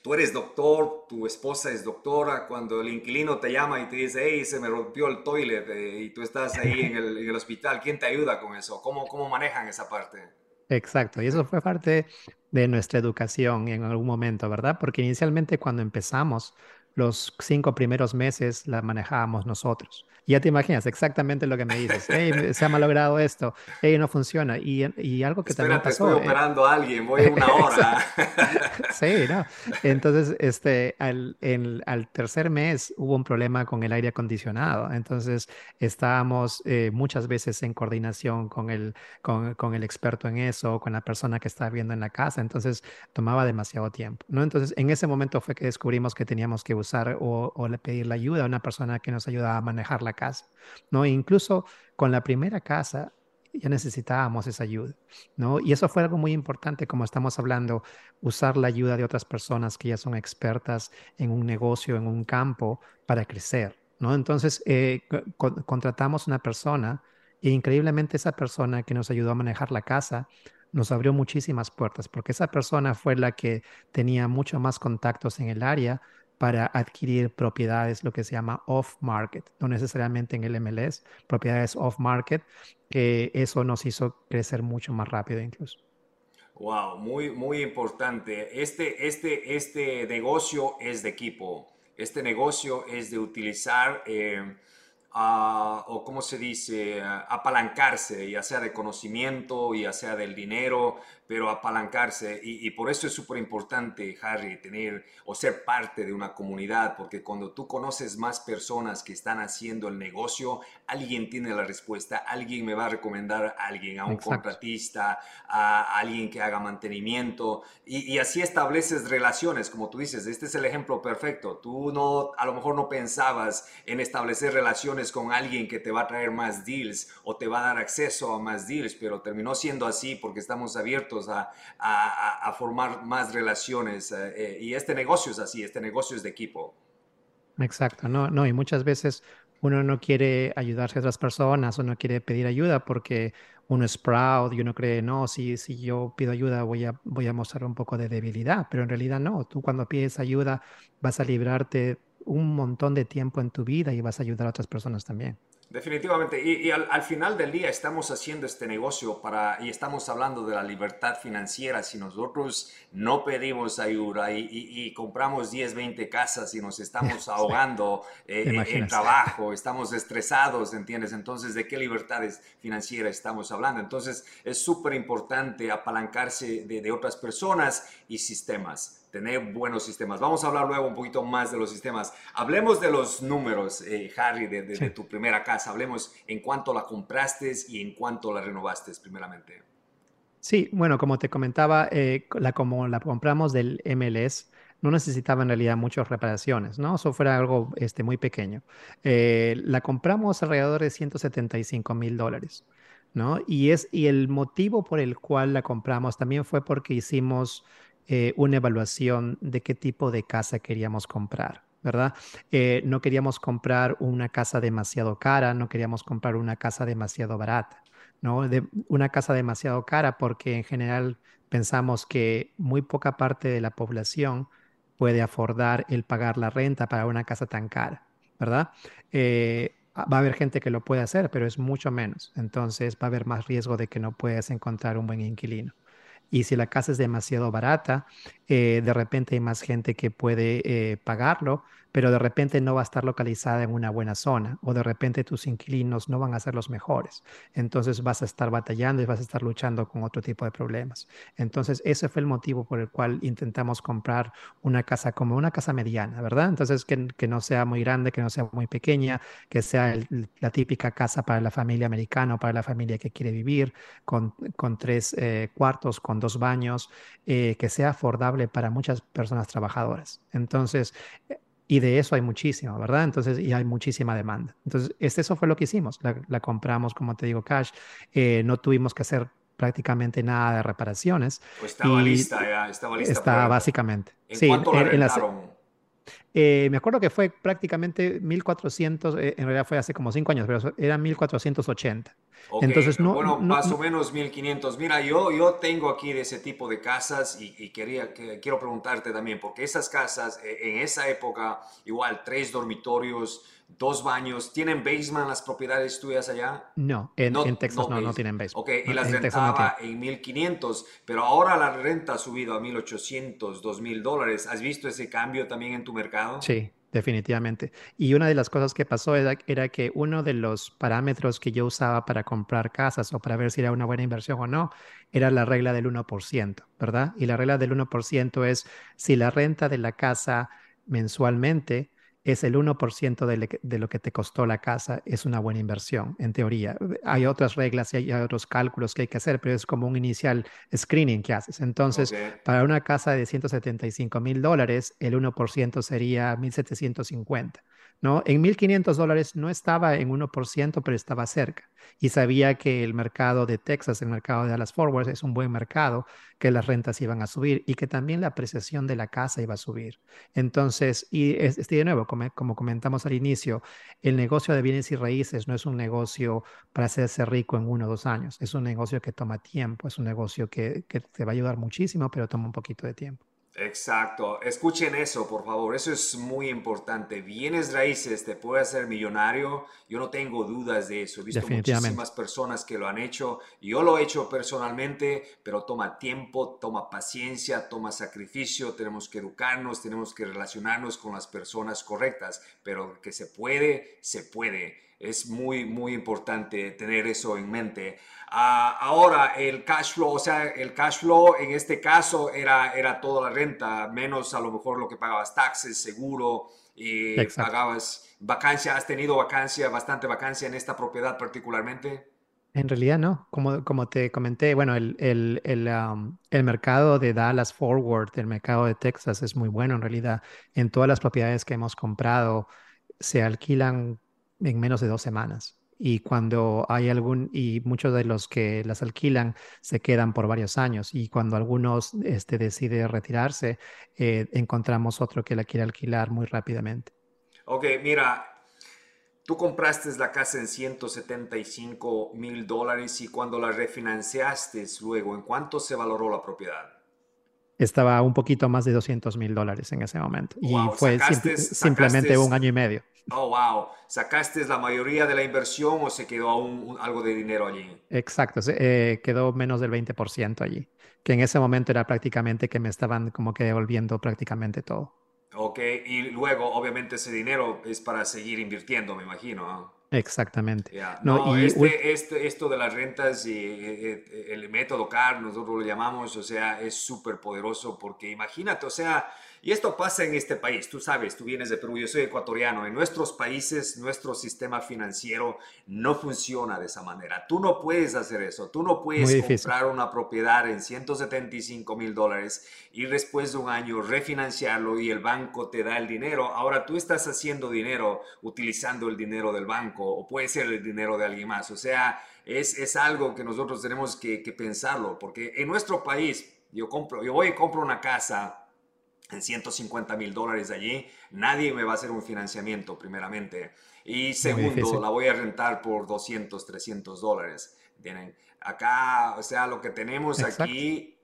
B: tú eres doctor, tu esposa es doctora, cuando el inquilino te llama y te dice, hey, se me rompió el toilet eh, y tú estás ahí en el, en el, hospital, ¿quién te ayuda con eso? ¿Cómo, ¿Cómo manejan esa parte?
C: Exacto, y eso fue parte de nuestra educación en algún momento, ¿verdad? Porque inicialmente cuando empezamos, los cinco primeros meses la manejábamos nosotros. Ya te imaginas exactamente lo que me dices. Hey, se ha malogrado esto. Hey, no funciona. Y, y algo que también pasó.
B: Estoy eh, operando a alguien. Voy una *laughs* hora.
C: Sí, ¿no? Entonces, este, al, tercer mes hubo un problema con el aire acondicionado. Entonces, estábamos eh, muchas veces en coordinación con el, con, el experto en eso, con la persona que estaba viendo en la casa. Entonces, tomaba demasiado tiempo, ¿no? Entonces, en ese momento fue que descubrimos que teníamos que usar o, o pedir la ayuda a una persona que nos ayudaba a manejar la casa, ¿no? Incluso con la primera casa ya necesitábamos esa ayuda, ¿no? Y eso fue algo muy importante, como estamos hablando, usar la ayuda de otras personas que ya son expertas en un negocio, en un campo, para crecer, ¿no? Entonces, eh, contratamos una persona e increíblemente esa persona que nos ayudó a manejar la casa nos abrió muchísimas puertas, porque esa persona fue la que tenía mucho más contactos en el área, para adquirir propiedades, lo que se llama off-market, no necesariamente en el MLS, propiedades off-market, que eso nos hizo crecer mucho más rápido incluso.
B: Wow, muy, muy importante. Este, este, este negocio es de equipo. Este negocio es de utilizar, eh, o cómo se dice, apalancarse, ya sea de conocimiento, ya sea del dinero, pero apalancarse. Y, por eso es súper importante, Harry, tener o ser parte de una comunidad, porque cuando tú conoces más personas que están haciendo el negocio, alguien tiene la respuesta, alguien me va a recomendar a alguien, a un contratista, a, alguien que haga mantenimiento, y, así estableces relaciones, como tú dices, este es el ejemplo perfecto. Tú no, a lo mejor no pensabas en establecer relaciones con alguien que te va a traer más deals o te va a dar acceso a más deals, pero terminó siendo así porque estamos abiertos a, formar más relaciones. Eh, eh, y este negocio es así, este negocio es de equipo.
C: Exacto, no, no, y muchas veces uno no quiere ayudarse a otras personas o no quiere pedir ayuda porque uno es proud y uno cree, no, si, si yo pido ayuda voy a, voy a mostrar un poco de debilidad, pero en realidad no, tú cuando pides ayuda vas a librarte un montón de tiempo en tu vida y vas a ayudar a otras personas también.
B: Definitivamente. Y, al, final del día estamos haciendo este negocio para, y estamos hablando de la libertad financiera. Si nosotros no pedimos ayuda y, compramos 10, 20 casas y nos estamos *laughs* ahogando eh, en trabajo, estamos estresados, ¿entiendes? Entonces, ¿de qué libertades financieras estamos hablando? Entonces, es súper importante apalancarse de, de otras personas y sistemas tener buenos sistemas. Vamos a hablar luego un poquito más de los sistemas. Hablemos de los números, eh, Harry, de, tu primera casa. Hablemos en cuánto la compraste y en cuánto la renovaste primeramente.
C: Sí, bueno, como te comentaba, eh, la, como la compramos del MLS, no necesitaba en realidad muchas reparaciones, ¿no? Eso fuera algo este, muy pequeño. Eh, la compramos alrededor de 175 mil dólares, ¿no? Y, es, y el motivo por el cual la compramos también fue porque hicimos eh, una evaluación de qué tipo de casa queríamos comprar, ¿verdad? Eh, no queríamos comprar una casa demasiado cara, no queríamos comprar una casa demasiado barata, ¿no? Una casa demasiado cara porque en general pensamos que muy poca parte de la población puede afordar el pagar la renta para una casa tan cara, ¿verdad? Eh, va a haber gente que lo puede hacer, pero es mucho menos. Entonces va a haber más riesgo de que no puedas encontrar un buen inquilino. Y si la casa es demasiado barata, eh, de repente hay más gente que puede eh, pagarlo, pero de repente no va a estar localizada en una buena zona o de repente tus inquilinos no van a ser los mejores. Entonces vas a estar batallando y vas a estar luchando con otro tipo de problemas. Entonces ese fue el motivo por el cual intentamos comprar una casa como una casa mediana, ¿verdad? Entonces que, que no sea muy grande, que no sea muy pequeña, que sea la típica casa para la familia americana o para la familia que quiere vivir, con, con tres eh, cuartos, con dos baños, que sea afordable para muchas personas trabajadoras. Entonces, y de eso hay muchísimo, ¿verdad? Entonces, y hay muchísima demanda. Entonces, este, eso fue lo que hicimos. La, compramos, como te digo, cash. Eh, no tuvimos que hacer prácticamente nada de reparaciones.
B: Pues estaba lista ya, estaba lista.
C: Está básicamente.
B: ¿En sí, cuánto la en,
C: eh, me acuerdo que fue prácticamente 1400, eh, en realidad fue hace como cinco años, pero era 1480.
B: Entonces, no, bueno, más o menos 1500. Mira, yo, yo tengo aquí de ese tipo de casas y, quería, que, quiero preguntarte también, porque esas casas eh, en esa época, igual, tres dormitorios, dos baños. ¿Tienen basement las propiedades tuyas allá?
C: No, en, Texas no, no, tienen basement.
B: Ok, y las rentaba en 1500, pero ahora la renta ha subido a 1800, 2000 dólares. ¿Has visto ese cambio también en tu mercado?
C: Sí, definitivamente. Y una de las cosas que pasó era, era, que uno de los parámetros que yo usaba para comprar casas o para ver si era una buena inversión o no, era la regla del 1%, ¿verdad? Y la regla del 1% es si la renta de la casa mensualmente es el 1% de, lo que te costó la casa, es una buena inversión, en teoría. Hay otras reglas y hay, otros cálculos que hay que hacer, pero es como un inicial screening que haces. Entonces, para una casa de 175 mil dólares, el 1% sería 1.750. ¿no? En 1.500 dólares no estaba en 1%, pero estaba cerca. Y sabía que el mercado de Texas, el mercado de Dallas Forward, es un buen mercado, que las rentas iban a subir y que también la apreciación de la casa iba a subir. Entonces, y este de nuevo, como, comentamos al inicio, el negocio de bienes y raíces no es un negocio para hacerse rico en uno o dos años, es un negocio que toma tiempo, es un negocio que te va a ayudar muchísimo, pero toma un poquito de tiempo.
B: Exacto. Escuchen eso, por favor. Eso es muy importante. Bienes raíces te puede hacer millonario. Yo no tengo dudas de eso. He visto muchísimas personas que lo han hecho. Yo lo he hecho personalmente, pero toma tiempo, toma paciencia, toma sacrificio. Tenemos que educarnos, tenemos que relacionarnos con las personas correctas. Pero que se puede, se puede. Es muy, muy importante tener eso en mente. Ah, ahora, el cash flow, o sea, el cash flow en este caso era, era toda la renta, menos a lo mejor lo que pagabas taxes, seguro, y pagabas vacancia. ¿Has tenido vacancia, bastante vacancia en esta propiedad particularmente?
C: En realidad no, como, como te comenté, bueno, el, el, el, el, mercado de Dallas Forward, el mercado de Texas es muy bueno en realidad. En todas las propiedades que hemos comprado se alquilan en menos de dos semanas y cuando hay algún, y muchos de los que las alquilan se quedan por varios años y cuando algunos este, decide retirarse, eh, encontramos otro que la quiere alquilar muy rápidamente.
B: Ok, mira, tú compraste la casa en 175 mil dólares y cuando la refinanciaste luego, ¿en cuánto se valoró la propiedad?
C: Estaba un poquito más de 200 mil dólares en ese momento. y fue simplemente un año y medio.
B: Oh, wow. ¿Sacaste la mayoría de la inversión o se quedó aún algo de dinero allí?
C: Exacto, eh, quedó menos del 20% allí, que en ese momento era prácticamente que me estaban como que devolviendo prácticamente todo.
B: Ok, y luego obviamente ese dinero es para seguir invirtiendo, me imagino.
C: Exactamente.
B: No, y este, este, esto de las rentas y eh, eh, el método CAR, nosotros lo llamamos, o sea, es súper poderoso porque imagínate, o sea, y esto pasa en este país, tú sabes, tú vienes de Perú, yo soy ecuatoriano, en nuestros países nuestro sistema financiero no funciona de esa manera. Tú no puedes hacer eso, tú no puedes comprar una propiedad en 175 mil dólares y después de un año refinanciarlo y el banco te da el dinero. Ahora tú estás haciendo dinero utilizando el dinero del banco o puede ser el dinero de alguien más. O sea, es, es algo que nosotros tenemos que, que pensarlo porque en nuestro país, yo, compro, yo voy y compro una casa en 150 mil dólares allí, nadie me va a hacer un financiamiento primeramente. Y segundo, la voy a rentar por 200, 300 dólares. Tienen acá, o sea, lo que tenemos aquí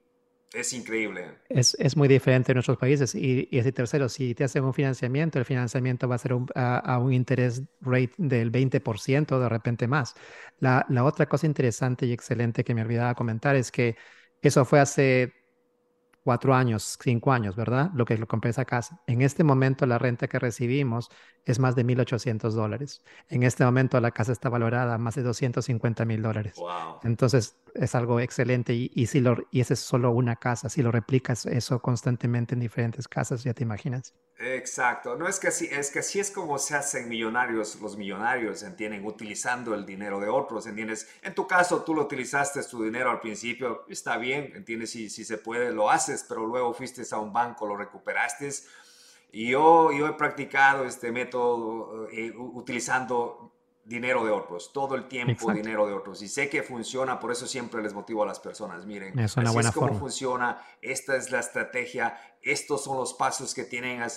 B: es increíble.
C: Es, es, muy diferente en nuestros países. Y, y ese tercero, si te hacen un financiamiento, el financiamiento va a ser a, un interés rate del 20%, de repente más. La, la otra cosa interesante y excelente que me olvidaba comentar es que eso fue hace cuatro años, cinco años, ¿verdad? Lo que lo compré esa casa. En este momento la renta que recibimos es más de 1.800 dólares. En este momento la casa está valorada a más de 250 mil dólares. Entonces es algo excelente y, si lo, y esa es solo una casa. Si lo replicas eso constantemente en diferentes casas, ya te imaginas.
B: Exacto. No es que así, es que así es como se hacen millonarios los millonarios, ¿entienden? Utilizando el dinero de otros, ¿entiendes? En tu caso, tú lo utilizaste tu dinero al principio, está bien, ¿entiendes? Si, si se puede, lo haces, pero luego fuiste a un banco, lo recuperaste y yo, yo he practicado este método eh, utilizando dinero de otros, todo el tiempo dinero de otros. Y sé que funciona, por eso siempre les motivo a las personas. Miren,
C: es una buena
B: es como funciona, esta es la estrategia, estos son los pasos que tienen eh,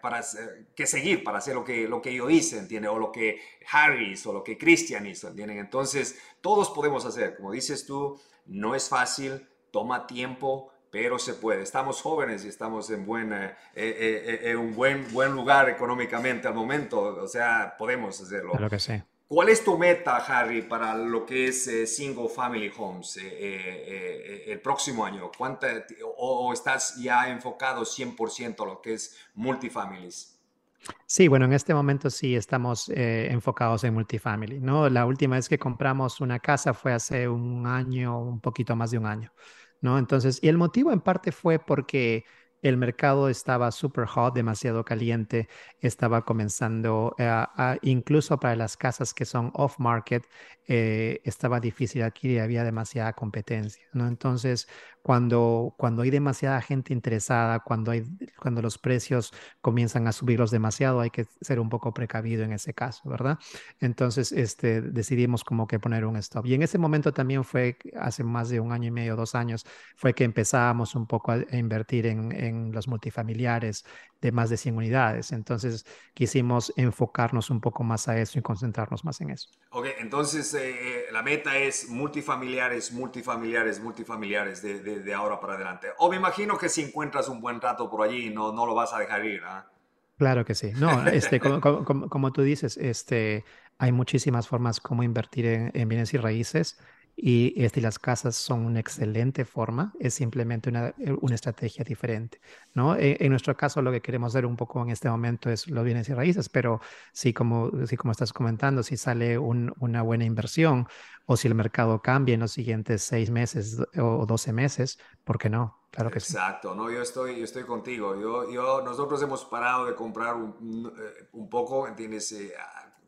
B: para, eh, que seguir para hacer lo que, lo que yo hice, ¿entienden? O lo que Harry hizo, o lo que Christian hizo, ¿entienden? Entonces, todos podemos hacer, como dices tú, no es fácil, toma tiempo, pero se puede. Estamos jóvenes y estamos en, buena, eh, eh, eh, un buen, buen lugar económicamente al momento, o sea, podemos hacerlo.
C: Claro que sí.
B: ¿Cuál es tu meta, Harry, para lo que es Single Family Homes el próximo año? ¿Cuánta, o, estás ya enfocado 100% a lo que es multifamilies?
C: Sí, bueno, en este momento sí estamos enfocados en multifamily, ¿no? La última vez que compramos una casa fue hace un año, un poquito más de un año. ¿No? Entonces, y el motivo en parte fue porque el mercado estaba super hot, demasiado caliente, estaba comenzando, incluso para las casas que son off-market, eh, estaba difícil adquirir, había demasiada competencia, ¿no? Entonces, cuando, cuando hay demasiada gente interesada, cuando, cuando los precios comienzan a subirlos demasiado, hay que ser un poco precavido en ese caso, ¿verdad? Entonces, este, decidimos como que poner un stop. Y en ese momento también fue, hace más de un año y medio, dos años, fue que empezábamos un poco a, invertir en los multifamiliares de más de 100 unidades. Entonces, quisimos enfocarnos un poco más a eso y concentrarnos más en eso.
B: Ok, entonces eh, la meta es multifamiliares, multifamiliares, multifamiliares de, ahora para adelante. O me imagino que si encuentras un buen rato por allí, no, no lo vas a dejar ir. ¿ah?
C: Claro que sí. No, *laughs* este, como, tú dices, este, hay muchísimas formas como invertir en bienes y raíces. Y este, las casas son una excelente forma, es simplemente una, eh, una estrategia diferente, ¿no? En, en, nuestro caso, lo que queremos hacer un poco en este momento es los bienes y raíces, pero si como, si como estás comentando, si sale un, una buena inversión o si el mercado cambia en los siguientes seis meses o doce meses, ¿por qué no? Claro que
B: Exacto, sí. no, yo estoy, yo estoy contigo. Yo, yo, nosotros hemos parado de comprar un, un eh, poco, ¿entiendes?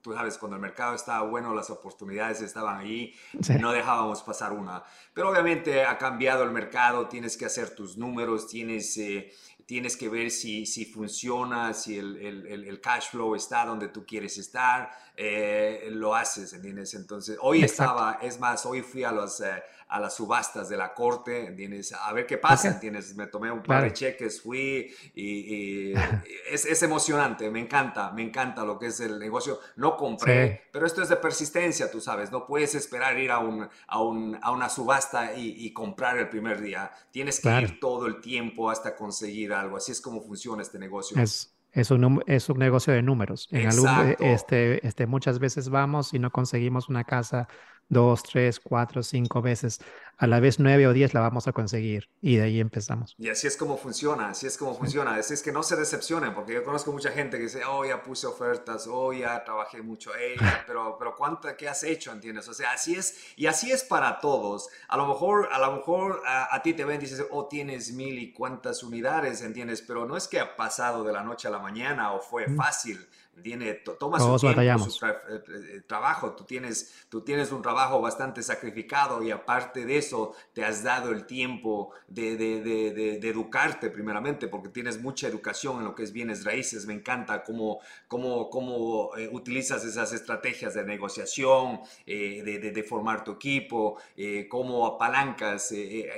B: Tú sabes, cuando el mercado estaba bueno, las oportunidades estaban ahí, no dejábamos pasar una. Pero obviamente ha cambiado el mercado, tienes que hacer tus números, tienes, eh, tienes que ver si, si funciona, si el, el, el, cash flow está donde tú quieres estar, eh, lo haces, ¿entiendes? Entonces, hoy estaba, es más, hoy fui a los... Eh, a las subastas de la corte, ¿entiendes? A ver qué pasa, ¿entiendes? Me tomé un par de cheques, fui y, *laughs* es, es, emocionante, me encanta, me encanta lo que es el negocio. No compré, pero esto es de persistencia, tú sabes, no puedes esperar ir a, un, a, un, a una subasta y, comprar el primer día. Tienes que ir todo el tiempo hasta conseguir algo. Así es como funciona este negocio.
C: Es, es un, es un negocio de números. En algún, este, este, muchas veces vamos y no conseguimos una casa dos, tres, cuatro, cinco veces. A la vez nueve o diez la vamos a conseguir y de ahí empezamos.
B: Y así es como funciona, así es como funciona. Así es que no se decepcionen, porque yo conozco mucha gente que dice, oh, ya puse ofertas, oh, ya trabajé mucho, *laughs* pero, pero ¿cuánto, qué has hecho? ¿Entiendes? O sea, así es, y así es para todos. A lo mejor, a lo mejor a, ti te ven y dices, oh, tienes mil y cuántas unidades, ¿entiendes? Pero no es que ha pasado de la noche a la mañana o fue fácil tiene, toma su tiempo, su eh, eh, trabajo, tú tienes, tú tienes un trabajo bastante sacrificado y aparte de eso te has dado el tiempo de, de, de, de educarte primeramente porque tienes mucha educación en lo que es bienes raíces, me encanta cómo, cómo, cómo eh, utilizas esas estrategias de negociación, de, formar tu equipo, cómo apalancas,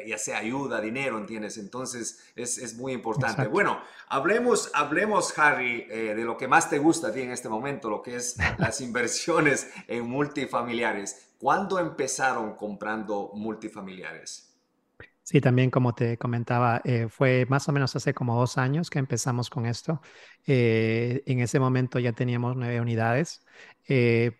B: ya sea ayuda, dinero, ¿entiendes? Entonces es, es muy importante. Bueno, hablemos, hablemos, Harry, de lo que más te gusta en este momento, lo que es las inversiones en multifamiliares. ¿Cuándo empezaron comprando multifamiliares?
C: Sí, también como te comentaba, eh, fue más o menos hace como dos años que empezamos con esto. Eh, en ese momento ya teníamos nueve unidades. Eh,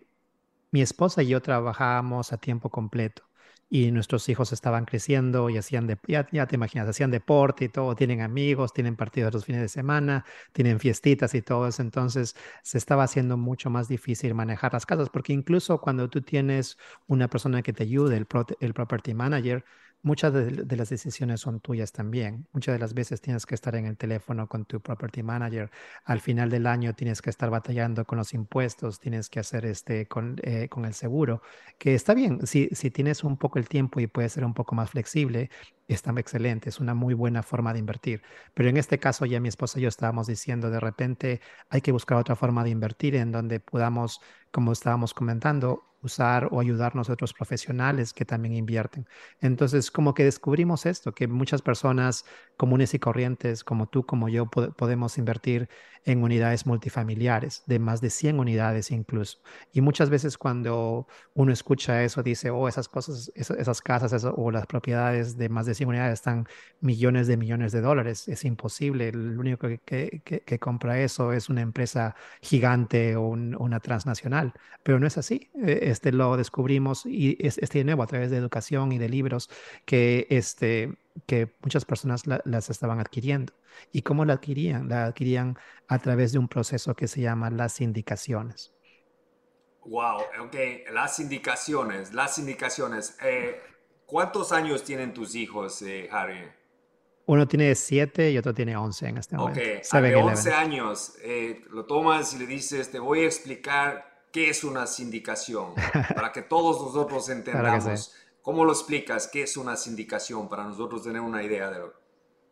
C: mi esposa y yo trabajábamos a tiempo completo y nuestros hijos estaban creciendo y hacían, de, ya, te imaginas, hacían deporte y todo, tienen amigos, tienen partidos los fines de semana, tienen fiestitas y todo entonces se estaba haciendo mucho más difícil manejar las casas, porque incluso cuando tú tienes una persona que te ayude, el, el property manager, muchas de, las decisiones son tuyas también. Muchas de las veces tienes que estar en el teléfono con tu property manager. Al final del año tienes que estar batallando con los impuestos, tienes que hacer este con, eh, con el seguro, que está bien. Si, si tienes un poco el tiempo y puedes ser un poco más flexible, está excelente, es una muy buena forma de invertir. Pero en este caso ya mi esposa y yo estábamos diciendo, de repente hay que buscar otra forma de invertir en donde podamos, como estábamos comentando, usar o ayudarnos a otros profesionales que también invierten. Entonces, como que descubrimos esto, que muchas personas comunes y corrientes, como tú, como yo, podemos invertir en unidades multifamiliares, de más de 100 unidades incluso. Y muchas veces cuando uno escucha eso, dice, oh, esas cosas, esas, casas o las propiedades de más de 100 unidades están millones de millones de dólares. Es imposible. El único que, que, compra eso es una empresa gigante o una transnacional. Pero no es así. E, este lo descubrimos y es, este de nuevo a través de educación y de libros que, este, que muchas personas las estaban adquiriendo. ¿Y cómo la adquirían? La adquirían a través de un proceso que se llama las indicaciones.
B: Wow, ok, las indicaciones, las indicaciones. Eh, ¿Cuántos años tienen tus hijos, eh, Harry?
C: Uno tiene siete y otro tiene once en este momento.
B: Ok, a de 11 años, eh, lo tomas y le dices, te voy a explicar ¿Qué es una sindicación? *laughs* Para que todos nosotros entendamos. ¿Cómo lo explicas? ¿Qué es una sindicación? Para nosotros tener una idea de lo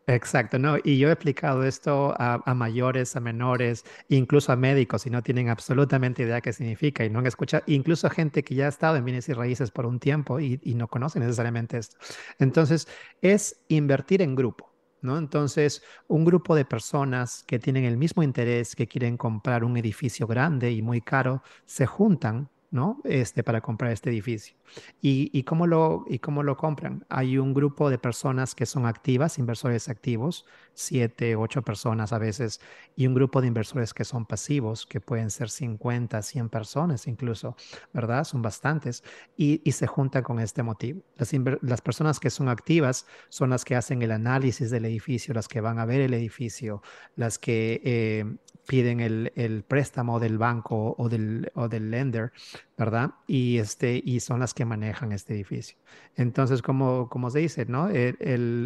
C: Exacto, ¿no? Y yo he explicado esto a, mayores, a menores, incluso a médicos, y no tienen absolutamente idea qué significa y no han escuchado, incluso a gente que ya ha estado en bienes y raíces por un tiempo y, y no conoce necesariamente esto. Entonces, es invertir en grupo. Entonces, un grupo de personas que tienen el mismo interés, que quieren comprar un edificio grande y muy caro, se juntan ¿no? Este, para comprar este edificio. ¿Y, y, cómo lo, ¿Y cómo lo compran? Hay un grupo de personas que son activas, inversores activos, siete, ocho personas a veces, y un grupo de inversores que son pasivos, que pueden ser 50, 100 personas incluso, ¿verdad? Son bastantes, y, y se juntan con este motivo. Las, las, personas que son activas son las que hacen el análisis del edificio, las que van a ver el edificio, las que eh, piden el, el, préstamo del banco o del, o del lender, ¿verdad? Y, este, y son las que manejan este edificio. Entonces, como, como se dice, ¿no? El,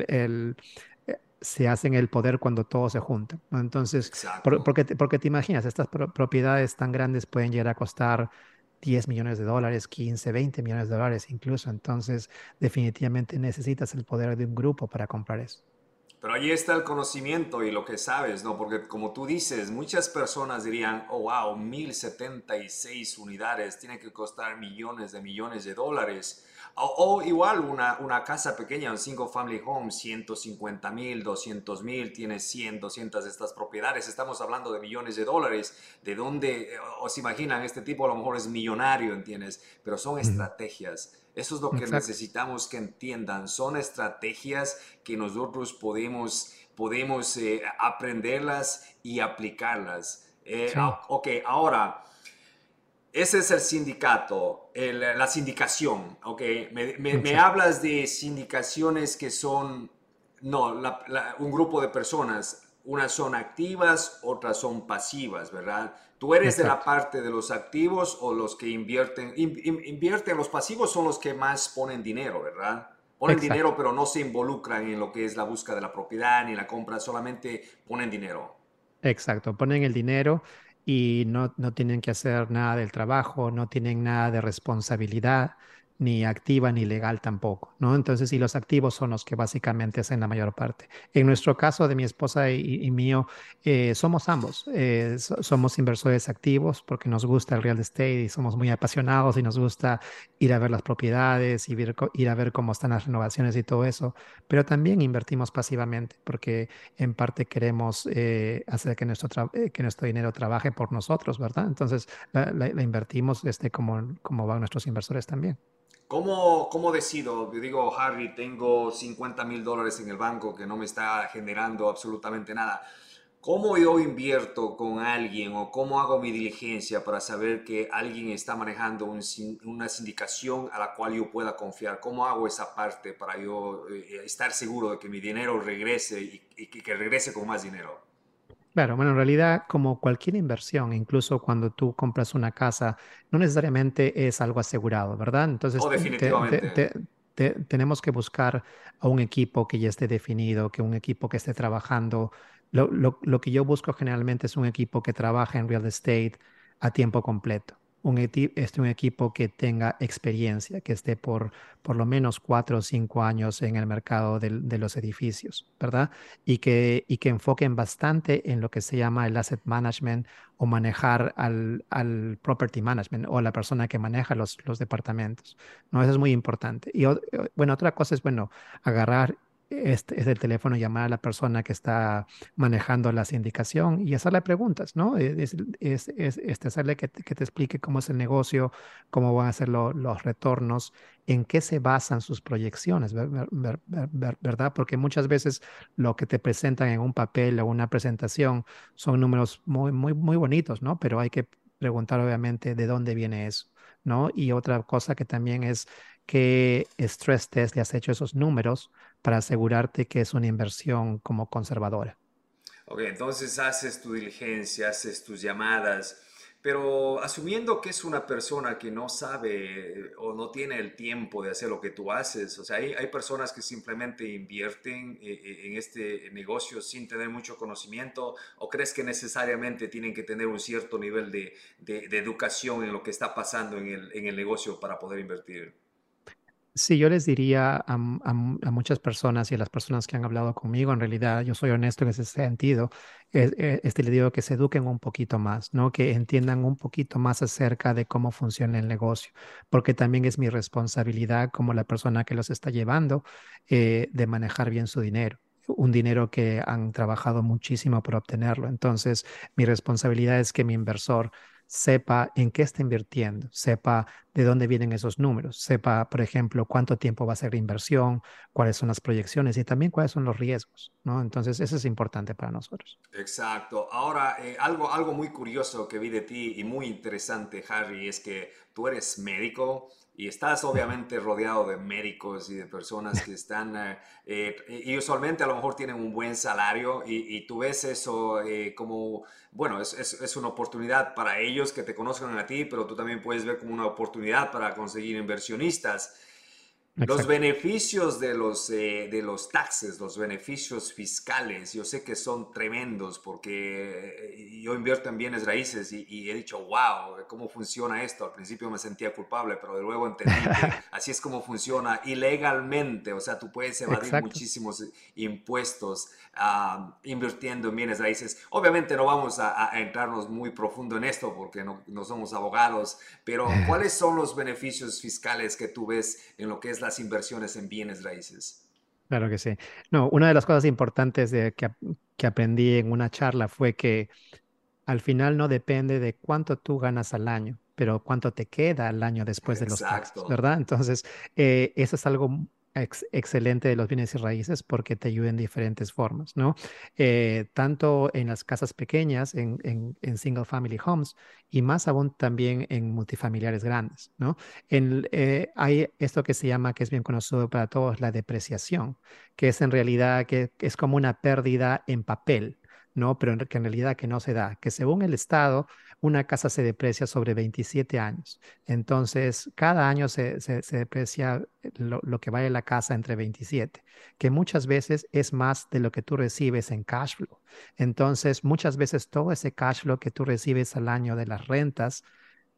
C: el, eh, se hacen el poder cuando todos se juntan. Entonces, porque, porque te imaginas, estas propiedades tan grandes pueden llegar a costar 10 millones de dólares, 15, 20 millones de dólares incluso. Entonces, definitivamente necesitas el poder de un grupo para comprar eso.
B: Pero ahí está el conocimiento y lo que sabes, ¿no? Porque como tú dices, muchas personas dirían, oh, wow, 1076 unidades, tiene que costar millones de millones de dólares. O, igual una, una, casa pequeña, un single family home, 150 mil, 200 mil, tiene 100, 200 de estas propiedades. Estamos hablando de millones de dólares. ¿De dónde os imaginan? Este tipo a lo mejor es millonario, ¿entiendes? Pero son estrategias. Eso es lo que necesitamos que entiendan. Son estrategias que nosotros podemos, podemos eh, aprenderlas y aplicarlas. Eh, ah, ok, ahora ese es el sindicato, la sindicación, ¿ok? Me, hablas de sindicaciones que son, no, un grupo de personas, unas son activas, otras son pasivas, ¿verdad? ¿Tú eres de la parte de los activos o los que invierten? invierten, los pasivos son los que más ponen dinero, ¿verdad? Ponen dinero, pero no se involucran en lo que es la búsqueda de la propiedad ni la compra, solamente ponen dinero.
C: Exacto, ponen el dinero y no, no tienen que hacer nada del trabajo, no tienen nada de responsabilidad ni activa ni legal tampoco, ¿no? Entonces, y los activos son los que básicamente hacen la mayor parte. En nuestro caso de mi esposa y, mío, eh, somos ambos. Eh, somos inversores activos porque nos gusta el real estate y somos muy apasionados y nos gusta ir a ver las propiedades y ir a ver cómo están las renovaciones y todo eso, pero también invertimos pasivamente porque en parte queremos eh, hacer que nuestro, que nuestro dinero trabaje por nosotros, ¿verdad? Entonces, la, la invertimos este, como, como van nuestros inversores también.
B: ¿Cómo, ¿Cómo, decido? Yo digo, Harry, tengo 50 mil dólares en el banco que no me está generando absolutamente nada. ¿Cómo yo invierto con alguien o cómo hago mi diligencia para saber que alguien está manejando una sindicación a la cual yo pueda confiar? ¿Cómo hago esa parte para yo eh, estar seguro de que mi dinero regrese y, y que regrese con más dinero?
C: Claro, bueno, en realidad, como cualquier inversión, incluso cuando tú compras una casa, no necesariamente es algo asegurado, ¿verdad?
B: Entonces, oh, definitivamente.
C: tenemos que buscar a un equipo que ya esté definido, que un equipo que esté trabajando. lo que yo busco generalmente es un equipo que trabaje en real estate a tiempo completo un, este, un equipo que tenga experiencia, que esté por por lo menos cuatro o cinco años en el mercado de, los edificios, ¿verdad? Y que, y que enfoquen bastante en lo que se llama el asset management o manejar al, al property management o la persona que maneja los, los departamentos, ¿no? Eso es muy importante. Y bueno, otra cosa es, bueno, agarrar este es el teléfono, llamar a la persona que está manejando la sindicación y hacerle preguntas, ¿no? Es, es, es, hacerle que, que, te explique cómo es el negocio, cómo van a ser los retornos, en qué se basan sus proyecciones, ¿verdad? Porque muchas veces lo que te presentan en un papel o una presentación son números muy, muy, muy bonitos, ¿no? Pero hay que preguntar obviamente de dónde viene eso, ¿no? Y otra cosa que también es qué stress test le has hecho esos números para asegurarte que es una inversión como conservadora.
B: Ok, entonces haces tu diligencia, haces tus llamadas, pero asumiendo que es una persona que no sabe o no tiene el tiempo de hacer lo que tú haces, o sea, hay, hay personas que simplemente invierten eh, eh, en este negocio sin tener mucho conocimiento, o crees que necesariamente tienen que tener un cierto nivel de, de, de educación en lo que está pasando en el, en el negocio para poder invertir?
C: Sí, yo les diría a, muchas personas y a las personas que han hablado conmigo, en realidad yo soy honesto en ese sentido, eh, este, les digo que se eduquen un poquito más, ¿no? Que entiendan un poquito más acerca de cómo funciona el negocio, porque también es mi responsabilidad como la persona que los está llevando eh, de manejar bien su dinero un dinero que han trabajado muchísimo por obtenerlo. Entonces, mi responsabilidad es que mi inversor sepa en qué está invirtiendo, sepa de dónde vienen esos números, sepa, por ejemplo, cuánto tiempo va a ser la inversión, cuáles son las proyecciones y también cuáles son los riesgos, ¿no? Entonces, eso es importante para nosotros.
B: Exacto. Ahora, eh, algo, algo muy curioso que vi de ti y muy interesante, Harry, es que tú eres médico y estás obviamente rodeado de médicos y de personas que están, eh, eh, y usualmente a lo mejor tienen un buen salario y, tú ves eso eh, como, bueno, es, es, es, una oportunidad para ellos que te conozcan a ti, pero tú también puedes ver como una oportunidad para conseguir inversionistas. Los beneficios de los, eh, de los taxes, los beneficios fiscales, yo sé que son tremendos porque eh, yo invierto en bienes raíces y, he dicho, wow, ¿cómo funciona esto? Al principio me sentía culpable, pero de luego entendí que *laughs* así es como funciona ilegalmente. O sea, tú puedes evadir muchísimos impuestos uh, invirtiendo en bienes raíces. Obviamente no vamos a, a, entrarnos muy profundo en esto porque no, no somos abogados, pero *laughs* ¿cuáles son los beneficios fiscales que tú ves en lo que es la inversiones en bienes raíces.
C: Claro que sí. No, una de las cosas importantes de, que, que aprendí en una charla fue que al final no depende de cuánto tú ganas al año, pero cuánto te queda al año después de los taxes, ¿verdad? Entonces, eh, eso es algo excelente de los bienes y raíces porque te ayuda en diferentes formas, ¿no? Eh, tanto en las casas pequeñas, en, en, single family homes y más aún también en multifamiliares grandes, ¿no? En, eh, hay esto que se llama, que es bien conocido para todos, la depreciación, que es en realidad que es como una pérdida en papel, ¿no? Pero que en realidad que no se da, que según el Estado, una casa se deprecia sobre 27 años. Entonces, cada año se, se, deprecia lo, lo, que vale la casa entre 27, que muchas veces es más de lo que tú recibes en cash flow. Entonces, muchas veces todo ese cash flow que tú recibes al año de las rentas,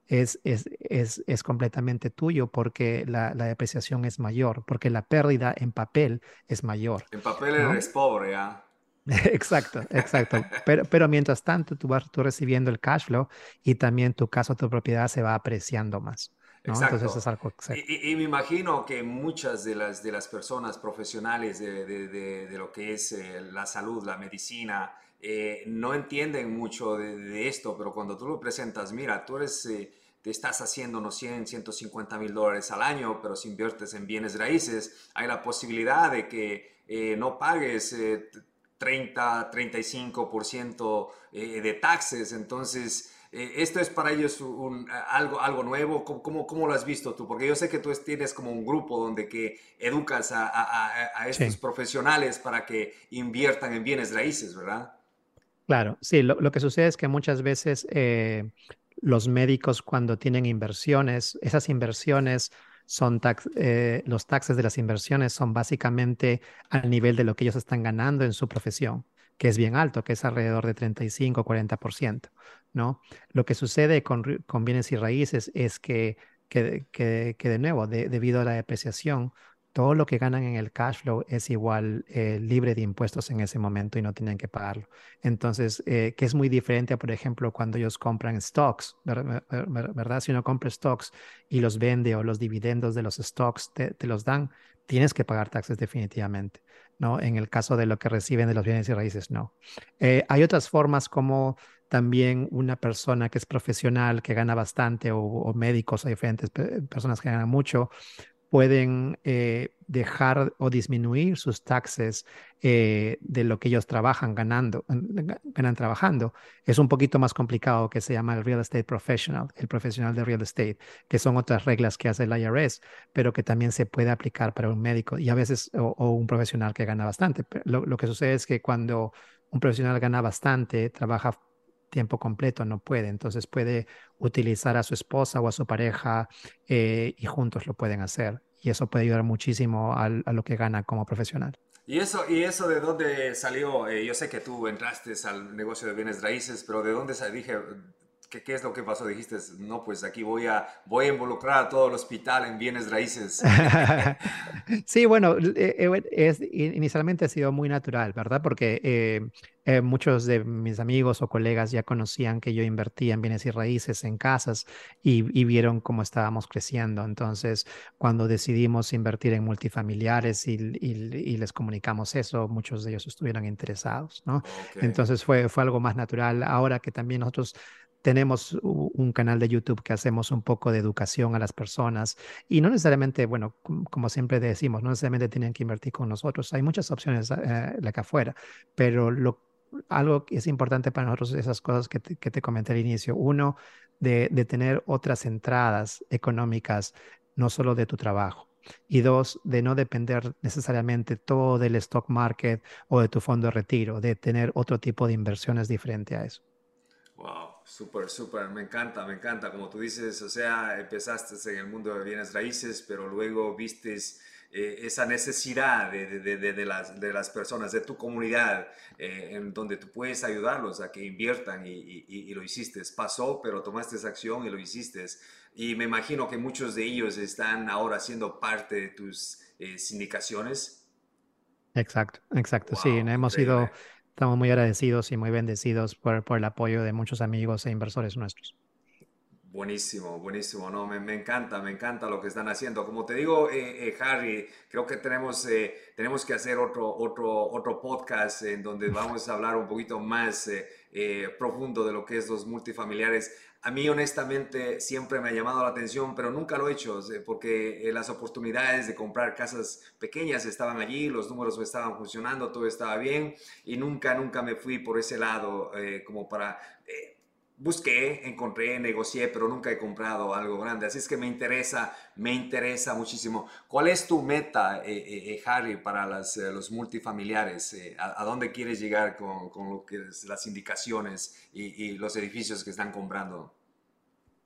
C: es, es, es, es, completamente tuyo porque la, la, depreciación es mayor, porque la pérdida en papel es mayor.
B: En papel eres pobre, ¿ah? *laughs*
C: Exacto, exacto. Pero, pero mientras tanto, tú vas tú recibiendo el cash flow y también tu casa tu propiedad se va apreciando más.
B: Exacto. Entonces es algo y, y, me imagino que muchas de las, de las personas profesionales de, de, de, lo que es eh, la salud, la medicina, eh, no entienden mucho de, esto, pero cuando tú lo presentas, mira, tú eres, eh, te estás haciendo unos 100, 150 mil dólares al año, pero si inviertes en bienes raíces, hay la posibilidad de que no pagues 30, 35% eh, de taxes. Entonces, eh, esto es para ellos un, algo, algo nuevo. ¿Cómo, ¿Cómo, lo has visto tú? Porque yo sé que tú tienes como un grupo donde que educas a, a, estos profesionales para que inviertan en bienes raíces, ¿verdad?
C: Claro, sí, lo, lo que sucede es que muchas veces eh, los médicos cuando tienen inversiones, esas inversiones son eh, los taxes de las inversiones son básicamente al nivel de lo que ellos están ganando en su profesión, que es bien alto, que es alrededor de 35 40%, ¿no? Lo que sucede con, con bienes y raíces es que, que, que, que de nuevo, debido a la depreciación, todo lo que ganan en el cash flow es igual eh, libre de impuestos en ese momento y no tienen que pagarlo. Entonces, eh, que es muy diferente, por ejemplo, cuando ellos compran stocks, ¿verdad? Si uno compra stocks y los vende o los dividendos de los stocks te, los dan, tienes que pagar taxes definitivamente, ¿no? En el caso de lo que reciben de los bienes y raíces, no. Eh, hay otras formas como también una persona que es profesional, que gana bastante, o, o médicos, hay diferentes personas que ganan mucho, pueden eh, dejar o disminuir sus taxes eh, de lo que ellos trabajan ganando, ganan trabajando. Es un poquito más complicado que se llama el Real Estate Professional, el profesional de Real Estate, que son otras reglas que hace el IRS, pero que también se puede aplicar para un médico y a veces o, un profesional que gana bastante. Lo, lo que sucede es que cuando un profesional gana bastante, trabaja tiempo completo, no puede. Entonces puede utilizar a su esposa o a su pareja eh, y juntos lo pueden hacer. Y eso puede ayudar muchísimo a, lo que gana como profesional.
B: ¿Y eso, ¿Y eso de dónde salió? Eh, yo sé que tú entraste al negocio de bienes raíces, pero ¿de dónde? Dije, ¿Qué, ¿Qué, es lo que pasó? Dijiste, no, pues aquí voy a, voy a involucrar a todo el hospital en bienes raíces. *laughs*
C: sí, bueno, eh, eh, es, inicialmente ha sido muy natural, ¿verdad? Porque eh, muchos de mis amigos o colegas ya conocían que yo invertía en bienes y raíces, en casas, y, vieron cómo estábamos creciendo. Entonces, cuando decidimos invertir en multifamiliares y, y, les comunicamos eso, muchos de ellos estuvieron interesados, ¿no? Entonces fue, fue algo más natural. Ahora que también nosotros tenemos un canal de YouTube que hacemos un poco de educación a las personas y no necesariamente, bueno, como siempre decimos, no necesariamente tienen que invertir con nosotros. Hay muchas opciones eh, acá afuera, pero lo, algo que es importante para nosotros, esas cosas que te, que te comenté al inicio. Uno, de, de tener otras entradas económicas, no solo de tu trabajo. Y dos, de no depender necesariamente todo del stock market o de tu fondo de retiro, de tener otro tipo de inversiones diferente a eso.
B: Wow Súper, súper, me encanta, me encanta. Como tú dices, o sea, empezaste en el mundo de bienes raíces, pero luego vistes eh, esa necesidad de, de, de, las, de, las, personas, de tu comunidad, eh, en donde tú puedes ayudarlos a que inviertan y, y, y, lo hiciste. Pasó, pero tomaste esa acción y lo hiciste. Y me imagino que muchos de ellos están ahora siendo parte de tus eh, sindicaciones.
C: Exacto, exacto. sí, hemos sido, estamos muy agradecidos y muy bendecidos por, por el apoyo de muchos amigos e inversores nuestros.
B: Buenísimo, buenísimo, no, me, me, encanta, me encanta lo que están haciendo. Como te digo, eh, eh, Harry, creo que tenemos, eh, tenemos que hacer otro, otro, otro podcast en donde *laughs* vamos a hablar un poquito más profundo de lo que es los multifamiliares. A mí honestamente siempre me ha llamado la atención, pero nunca lo he hecho, porque las oportunidades de comprar casas pequeñas estaban allí, los números estaban funcionando, todo estaba bien y nunca, nunca me fui por ese lado como para busqué, encontré, negocié, pero nunca he comprado algo grande. Así es que me interesa, me interesa muchísimo. ¿Cuál es tu meta, eh, eh, eh Harry, para las, eh, los multifamiliares? ¿a, dónde quieres llegar con, con lo que las indicaciones y, y los edificios que están comprando?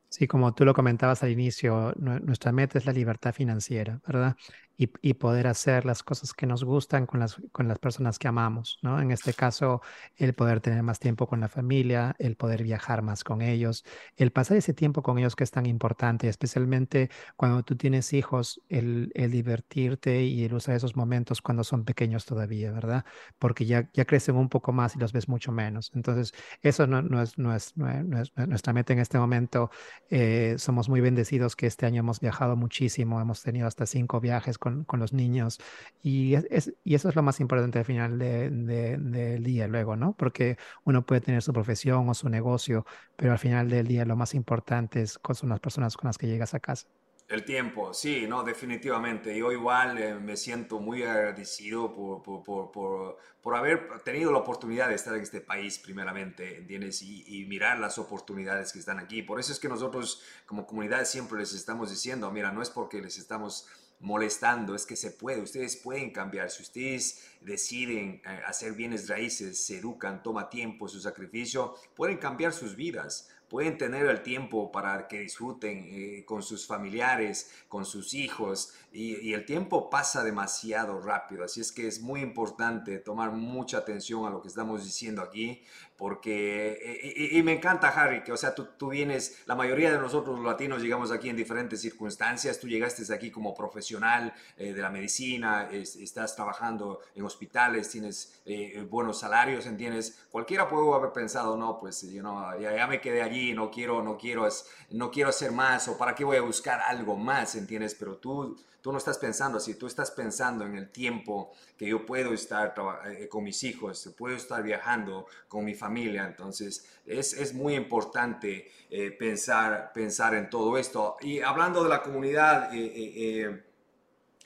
C: Sí, como tú lo comentabas al inicio, nuestra meta es la libertad financiera, ¿verdad? Y, poder hacer las cosas que nos gustan con las, con las personas que amamos, ¿no? En este caso, el poder tener más tiempo con la familia, el poder viajar más con ellos, el pasar ese tiempo con ellos que es tan importante, especialmente cuando tú tienes hijos, el, el divertirte y el usar esos momentos cuando son pequeños todavía, ¿verdad? Porque ya, ya crecen un poco más y los ves mucho menos. Entonces, eso no, no, es, no, es, no, es, nuestra meta en este momento. Eh, somos muy bendecidos que este año hemos viajado muchísimo, hemos tenido hasta cinco viajes con, los niños. Y, es, y eso es lo más importante al final del de, día luego, ¿no? Porque uno puede tener su profesión o su negocio, pero al final del día lo más importante es son las personas con las que llegas a casa.
B: El tiempo, sí, no, definitivamente. Yo igual eh, me siento muy agradecido por, por, por, por, haber tenido la oportunidad de estar en este país primeramente, ¿entiendes? Y, y, mirar las oportunidades que están aquí. Por eso es que nosotros como comunidad siempre les estamos diciendo, mira, no es porque les estamos molestando, es que se puede, ustedes pueden cambiar, si ustedes deciden eh, hacer bienes raíces, se educan, toma tiempo, su sacrificio, pueden cambiar sus vidas pueden tener el tiempo para que disfruten eh, con sus familiares, con sus hijos, y, el tiempo pasa demasiado rápido, así es que es muy importante tomar mucha atención a lo que estamos diciendo aquí, porque, eh, y, me encanta Harry, que o sea, tú, tú, vienes, la mayoría de nosotros los latinos llegamos aquí en diferentes circunstancias, tú llegaste aquí como profesional eh, de la medicina, estás trabajando en hospitales, tienes eh, buenos salarios, ¿entiendes? Cualquiera puede haber pensado, no, pues you know, ya, ya, me quedé allí, no quiero, no quiero, no quiero hacer más, o para qué voy a buscar algo más, ¿entiendes? Pero tú tú no estás pensando así, tú estás pensando en el tiempo que yo puedo estar eh, con mis hijos, puedo estar viajando con mi familia. Entonces, es, es muy importante eh, pensar, pensar en todo esto. Y hablando de la comunidad, eh,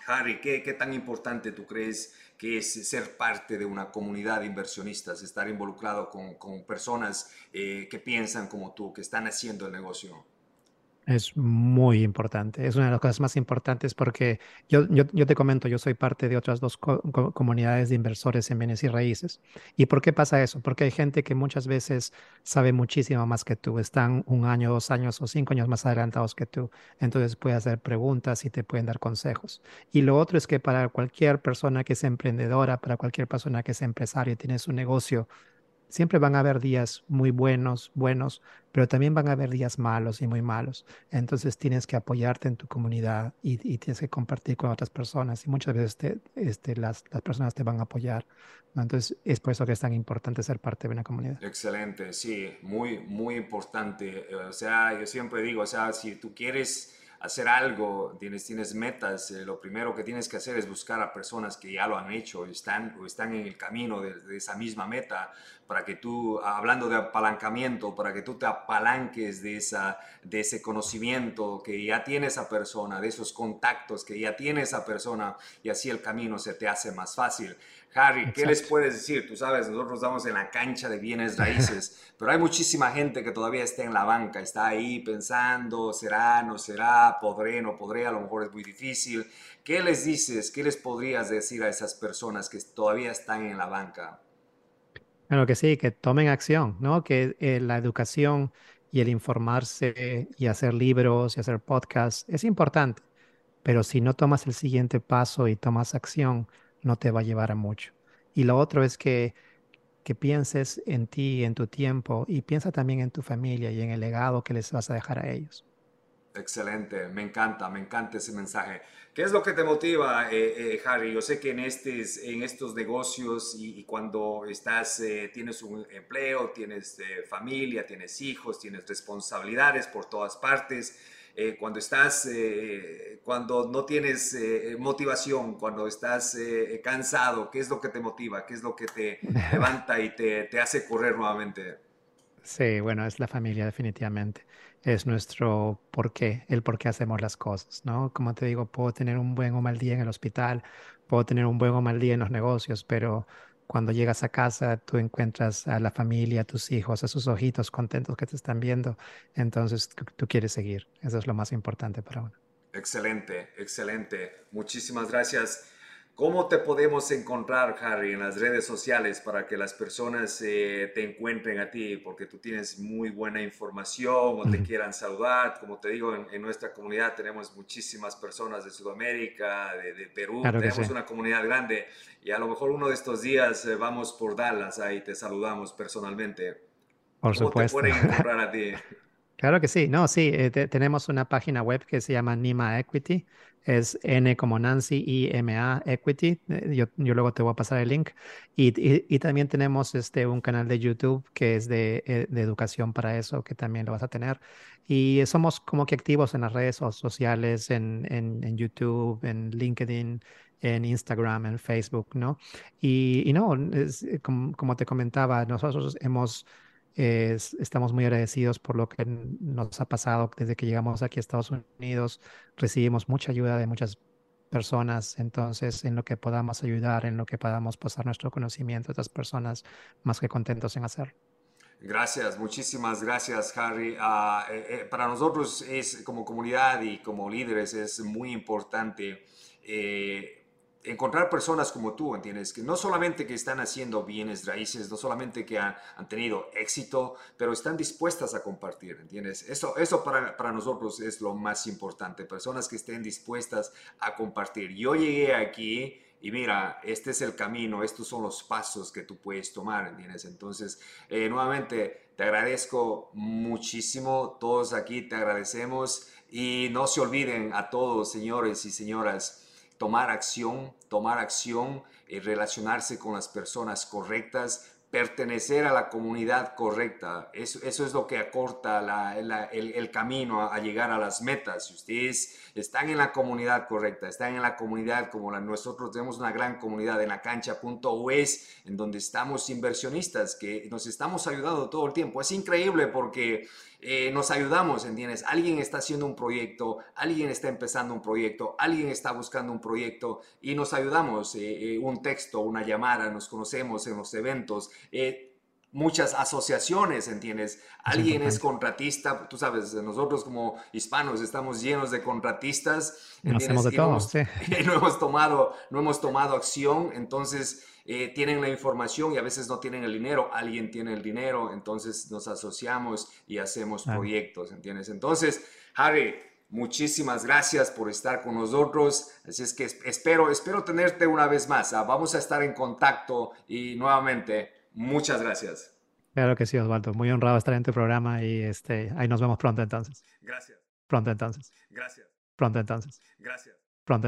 B: Harry, ¿qué, ¿qué, tan importante tú crees que es ser parte de una comunidad de inversionistas, estar involucrado con personas que piensan como tú, que están haciendo el negocio?
C: Es muy importante, es una de las cosas más importantes porque yo, yo, yo te comento, yo soy parte de otras dos comunidades de inversores en bienes y raíces. ¿Y por qué pasa eso? Porque hay gente que muchas veces sabe muchísimo más que tú, están un año, dos años o cinco años más adelantados que tú, entonces puedes hacer preguntas y te pueden dar consejos. Y lo otro es que para cualquier persona que es emprendedora, para cualquier persona que es empresario y tiene su negocio, Siempre van a haber días muy buenos, buenos, pero también van a haber días malos y muy malos. Entonces tienes que apoyarte en tu comunidad y, tienes que compartir con otras personas. Y muchas veces este, las, las, personas te van a apoyar. Entonces es por eso que es tan importante ser parte de una comunidad.
B: Excelente, sí, muy, muy importante. O sea, yo siempre digo, o sea, si tú quieres hacer algo, tienes, tienes metas, eh, lo primero que tienes que hacer es buscar a personas que ya lo han hecho están, o están en el camino de, esa misma meta para que tú, hablando de apalancamiento, para que tú te apalanques de, esa, de ese conocimiento que ya tiene esa persona, de esos contactos que ya tiene esa persona y así el camino se te hace más fácil. Harry, ¿qué les puedes decir? Tú sabes, nosotros estamos en la cancha de bienes raíces, *laughs* pero hay muchísima gente que todavía está en la banca, está ahí pensando, será, no será, podré, no podré, a lo mejor es muy difícil. ¿Qué les dices? ¿Qué les podrías decir a esas personas que todavía están en la banca?
C: Claro que sí, que tomen acción, ¿no? Que eh, la educación y el informarse y hacer libros y hacer podcasts es importante, pero si no tomas el siguiente paso y tomas acción, no te va a llevar a mucho. Y lo otro es que, que pienses en ti, en tu tiempo y piensa también en tu familia y en el legado que les vas a dejar a ellos.
B: Excelente, me encanta, me encanta ese mensaje. ¿Qué es lo que te motiva, eh, eh, Harry? Yo sé que en, estos, en estos negocios y, cuando estás, eh, tienes un empleo, tienes familia, tienes hijos, tienes responsabilidades por todas partes, cuando estás, cuando no tienes motivación, cuando estás cansado, ¿qué es lo que te motiva? ¿Qué es lo que te *laughs* levanta y te, te hace correr nuevamente?
C: Sí, bueno, es la familia definitivamente es nuestro por qué, el por qué hacemos las cosas, ¿no? Como te digo, puedo tener un buen o mal día en el hospital, puedo tener un buen o mal día en los negocios, pero cuando llegas a casa tú encuentras a la familia, a tus hijos, a sus ojitos contentos que te están viendo, entonces tú, quieres seguir. Eso es lo más importante para uno.
B: Excelente, excelente. Muchísimas gracias. ¿Cómo te podemos encontrar, Harry, en las redes sociales para que las personas eh, te encuentren a ti? Porque tú tienes muy buena información o te quieran saludar. Como te digo, en, nuestra comunidad tenemos muchísimas personas de Sudamérica, de, Perú. tenemos una comunidad grande y a lo mejor uno de estos días eh, vamos por Dallas ahí te saludamos personalmente.
C: Por ¿Cómo
B: supuesto. te pueden encontrar a ti? *laughs*
C: Claro que sí, no, sí, eh, tenemos una página web que se llama Nima Equity, es N como Nancy y M A Equity, eh, yo, luego te voy a pasar el link, y, también tenemos este, un canal de YouTube que es de, de, educación para eso, que también lo vas a tener, y somos como que activos en las redes sociales, en, en, YouTube, en LinkedIn, en Instagram, en Facebook, ¿no? Y, no, como, como te comentaba, nosotros hemos estamos muy agradecidos por lo que nos ha pasado desde que llegamos aquí a Estados Unidos. Recibimos mucha ayuda de muchas personas, entonces en lo que podamos ayudar, en lo que podamos pasar nuestro conocimiento a estas personas, más que contentos en hacerlo.
B: Gracias, muchísimas gracias, Harry. Ah, eh, eh, para nosotros es como comunidad y como líderes es muy importante eh, encontrar personas como tú, ¿entiendes? Que no solamente que están haciendo bienes raíces, no solamente que han, tenido éxito, pero están dispuestas a compartir, ¿entiendes? Eso, eso para, para, nosotros es lo más importante, personas que estén dispuestas a compartir. Yo llegué aquí y mira, este es el camino, estos son los pasos que tú puedes tomar, ¿entiendes? Entonces, eh, nuevamente, te agradezco muchísimo, todos aquí te agradecemos y no se olviden a todos, señores y señoras, tomar acción, tomar acción, eh, relacionarse con las personas correctas, pertenecer a la comunidad correcta. Eso, eso es lo que acorta el, camino a, llegar a las metas. Si ustedes están en la comunidad correcta, están en la comunidad como la, nosotros tenemos una gran comunidad en la cancha.us, en donde estamos inversionistas, que nos estamos ayudando todo el tiempo. Es increíble porque eh, nos ayudamos, ¿entiendes? Alguien está haciendo un proyecto, alguien está empezando un proyecto, alguien está buscando un proyecto y nos ayudamos. Eh, eh, un texto, una llamada, nos conocemos en los eventos muchas asociaciones, ¿entiendes? Alguien es contratista, tú sabes, nosotros como hispanos estamos llenos de contratistas,
C: ¿entiendes? De todo, *laughs*
B: y no hemos tomado, no hemos tomado acción, entonces eh, tienen la información y a veces no tienen el dinero, alguien tiene el dinero, entonces nos asociamos y hacemos proyectos, ¿entiendes? Entonces, Harry, muchísimas gracias por estar con nosotros. Así es que espero, espero tenerte una vez más. Ah, vamos a estar en contacto y nuevamente Muchas gracias.
C: Claro que sí, Osvaldo. Muy honrado estar en tu programa y este, ahí nos vemos pronto entonces.
B: Gracias.
C: Pronto entonces.
B: Gracias.
C: Pronto entonces.
B: Gracias.
C: Pronto entonces.